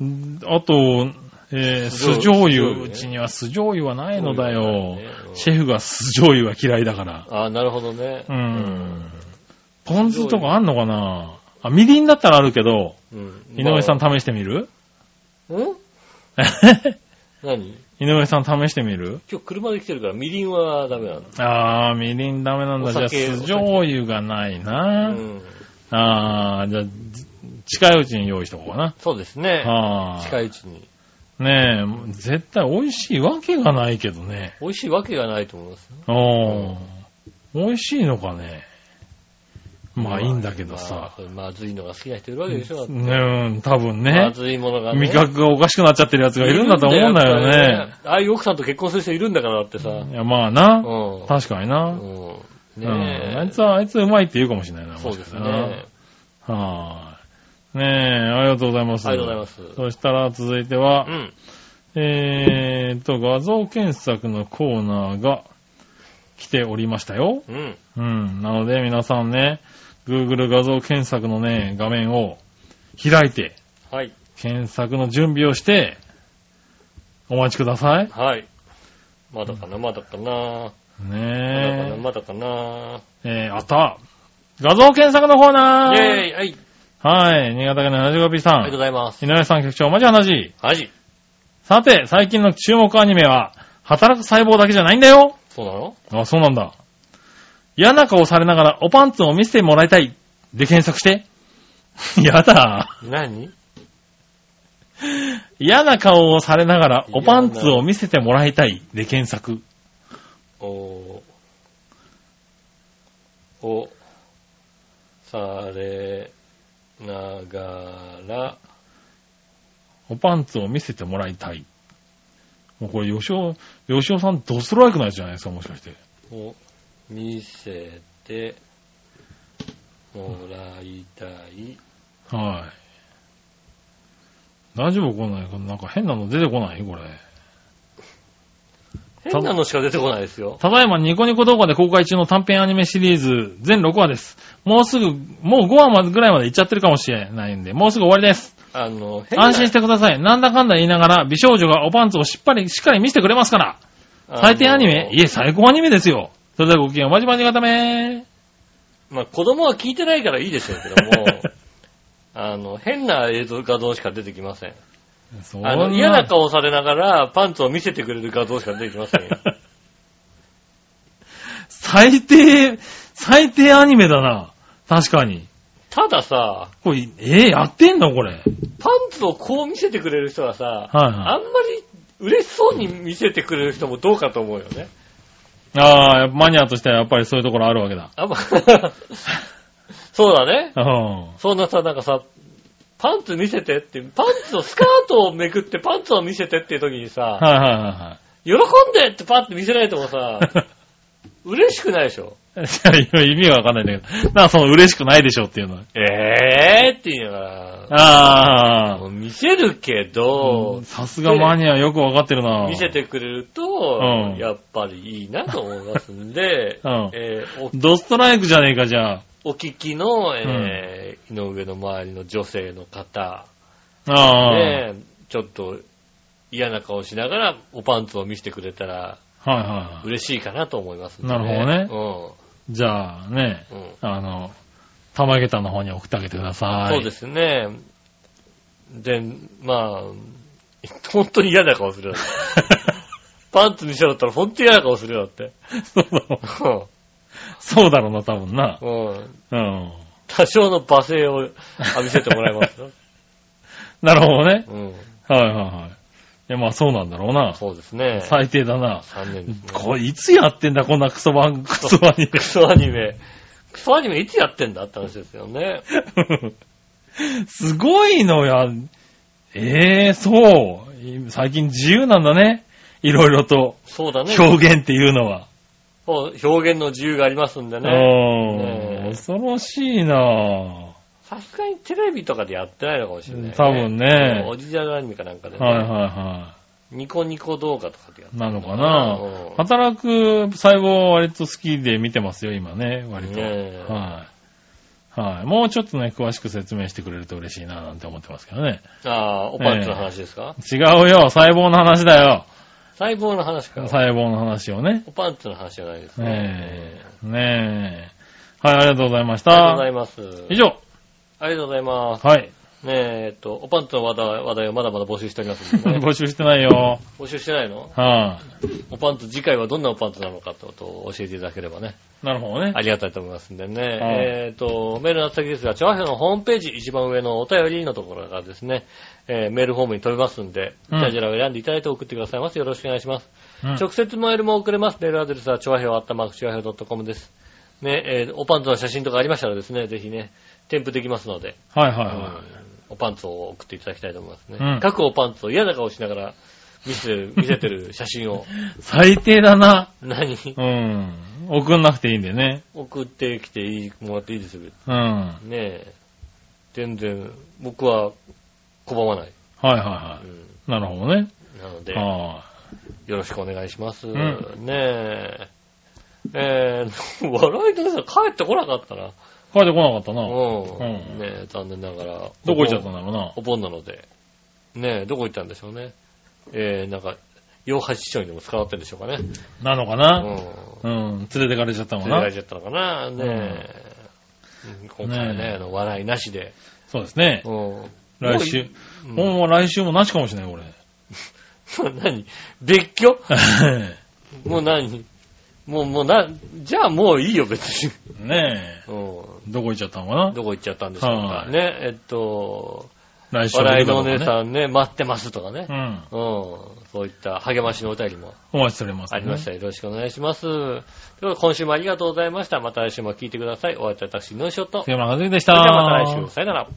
んあと、えー、酢酢醤油。ねうちには酢醤油はないのだよ。ねうんシェフが酢醤油は嫌いだから。ああ、なるほどね。うん。ポン酢とかあんのかな？あ、みりんだったらあるけど、うん。井上さんま試してみる、あん？何？井上さん試してみる？今日車で来てるから、みりんはダメなんだ。あー、みりんダメなんだ。じゃあ、酢醤油がないな。うん。あー、じゃあ、じ近いうちに用意しとこうかな。そうですね。あ近いうちに。ー。ねえ、絶対美味しいわけがないけどね。美味しいわけがないと思いますよ。うん。美味しいのかね。まあいいんだけどさ。まあまずいのが好きな人いるわけでしょ。ねうん、多分まね。ずいものがね。味覚がおかしくなっちゃってるやつがいるんだと思うんだよね。よ。ああいう奥さんと結婚する人いるんだからだってさ。いや、まあな。うん。確かにな。うん。うん。ねえ。あいつは、あいつうまいって言うかもしれないな。そうですね。はーい。ねえ、ありがとうございます。ありがとうございます。そしたら続いてはう、ん。えーっと、画像検索のコーナーが来ておりましたよ。うん。うん。なので皆さんね、Google 画像検索のね、画面を開いて、はい。検索の準備をして、お待ちください。はい。まだかな、まだかな。まだかな、ねまだかな。え。えー、あった。画像検索のコーナーイェーイはい。はい。新潟県の 75P さありがとうごん。ざいます。井上さん局長、マジ話。はい。さて、最近の注目アニメは、働く細胞だけじゃないんだよ。そうなの？あ、そうなんだ。嫌な顔されながらおパンツを見せてもらいたい。で検索して。やだ。何？嫌な顔をされながらおパンツを見せてもらいたい。で検索。お、お、されながら、おパンツを見せてもらいたい。もうこれ、吉尾、吉尾さんドストライクなやつじゃないですか、もしかして。を見せてもらいたい。はい。大丈夫こんないなんか変なの出てこないこれ。変なのしか出てこないですよ。ただいまニコニコ動画で公開中の短編アニメシリーズ全6話です。もうすぐ、もう5話までぐらいまで行っちゃってるかもしれないんで、もうすぐ終わりです。あの、安心してください。なんだかんだ言いながら、美少女がおパンツをしっかり、しっかり見せてくれますから。最低アニメいえ、最高アニメですよ。それではごきげんよう、まじまじがためまあ子供は聞いてないからいいでしょうけども、あの、変な映像画像しか出てきません。あの、嫌な顔されながらパンツを見せてくれる画像しか出てきませんよ。最低、最低アニメだな。確かに。たださ、これ、えーやってんのこれ？パンツをこう見せてくれる人はさ、はいはいあんまり嬉しそうに見せてくれる人もどうかと思うよね。ああ、マニアとしてはやっぱりそういうところあるわけだ。あんま そうだね。うん。そんなさ、なんかさ、パンツ見せてって、パンツのスカートをめくってパンツを見せてっていう時にさ、はいはいは喜んでってパンって見せられてもさ、嬉しくないでしょ？意味がわかんないんだけど。なその嬉しくないでしょっていうのは。えーって言いながら、ああ。見せるけど、さすがマニアよくわかってるな。見せてくれると、うんやっぱりいいなと思いますんで、うんえーおドストライクじゃねえか、じゃあ。お聞きの、えー井上の周りの女性の方、ああ。ね、ちょっと嫌な顔しながらおパンツを見せてくれたらはいはいはい。嬉しいかなと思いますんで、なるほどねどじゃあね、ね。うん。うんあの、玉下駄の方に送ってあげてください。そうですね。で、まあ、本当に嫌な顔するよ。パンツ見せろったら本当に嫌な顔するよって。そうだ そうだろうな、多分な。うん。うん。多少の罵声を浴びせてもらいますよ。なるほどね。うん。はいはいはい。いや、まあそうなんだろうな。そうですね。最低だな。3年ですね。これ、いつやってんだ、こんなクソ番、クソアニメ ク。ソアニメ。クソアニメいつやってんだって話ですよね。すごいのや。ええそう。最近自由なんだね。いろいろとそうだね。表現っていうのは。表現の自由がありますんでね。うん恐ろしいなさすがにテレビとかでやってないのかもしれない、ね。多分ねオリジナルアニメかなんかでね。はいはいはニコニコ動画とかでやってい。なのかなうん働く細胞は割と好きで見てますよ、今ね、割と。ねえはい。はい。もうちょっとね、詳しく説明してくれると嬉しいななんて思ってますけどね。ああ、おパンツの話ですか、違うよ、細胞の話だよ。細胞の話か。細胞の話をね。おパンツの話じゃないですね。ねえ。ねえ。はい、ありがとうございましありがとうござた。います。以上。ありがとうございます。はい。ねえ、えっと、おパンツの話題話題をまだまだ募集しておりますんで、ね。募集してないよ。募集してないの？はおパンツ、次回はどんなおパンツなのかってことを教えていただければね。い。なるほどね。ありがたいと思いますんでね。はいえっ、と、メールの先ですが、チョアヘのホームページ一番上のお便りのところがですね、えーメールフォームに飛びますんで、うんじゃじゃらを選んでいただいて送ってくださいます。よろしくお願いします。うん直接メールも送れます。メールアドレスは、チョアヘオアットマークチョアヘオ .com です。ね、えーおパンツの写真とかありましたらですね、ぜひね、添付できますので、はいはいうんはおパンツを送っていただきたいと思いますね。うん各おパンツを嫌な顔しながら見せ 見せてる写真を、い。最低だな。何？うん。送んなくていいんでね。送ってきていい、もらっていいですよ。うん。はねえ。全然、僕は拒まない。いはいはうんい。なるほどね。なので、はよろしくお願いします。んねえ。えー、笑いのさん帰ってこなかったな。い。帰ってこなかったな。うん。うんねえ、残念ながら。どこ行っちゃったんだろうな。お盆なので。ねえ、どこ行ったんでしょうね。えー、なんか、洋八市長にでも捕まってるんでしょうかね。なのかうな。ん。うん。連れてかれちゃったのかな連れられ。ちゃったのかな。ねえ。うん今回はね、あの、笑いなしで。そうですね。うん。来週。うんもう来週もなしかもしれない、俺。何？別居？もう何？もう、もうな、じゃあもういいよ、別に。ねうえ。どこ行っちゃったのかな？どこ行っちゃったんでしょうか。はいね、えっと、来週笑いのお姉ん。さんね、待ってますとかねう。ん。うん。そういった励ましのお便りもお待ちしております。ありました。よろしくお願いします。ということで今週もありがとうございました。また来週も聞いてください。お会いいたい私、ノーショット。そ杉村和之でした。れではまた来週、さよなら。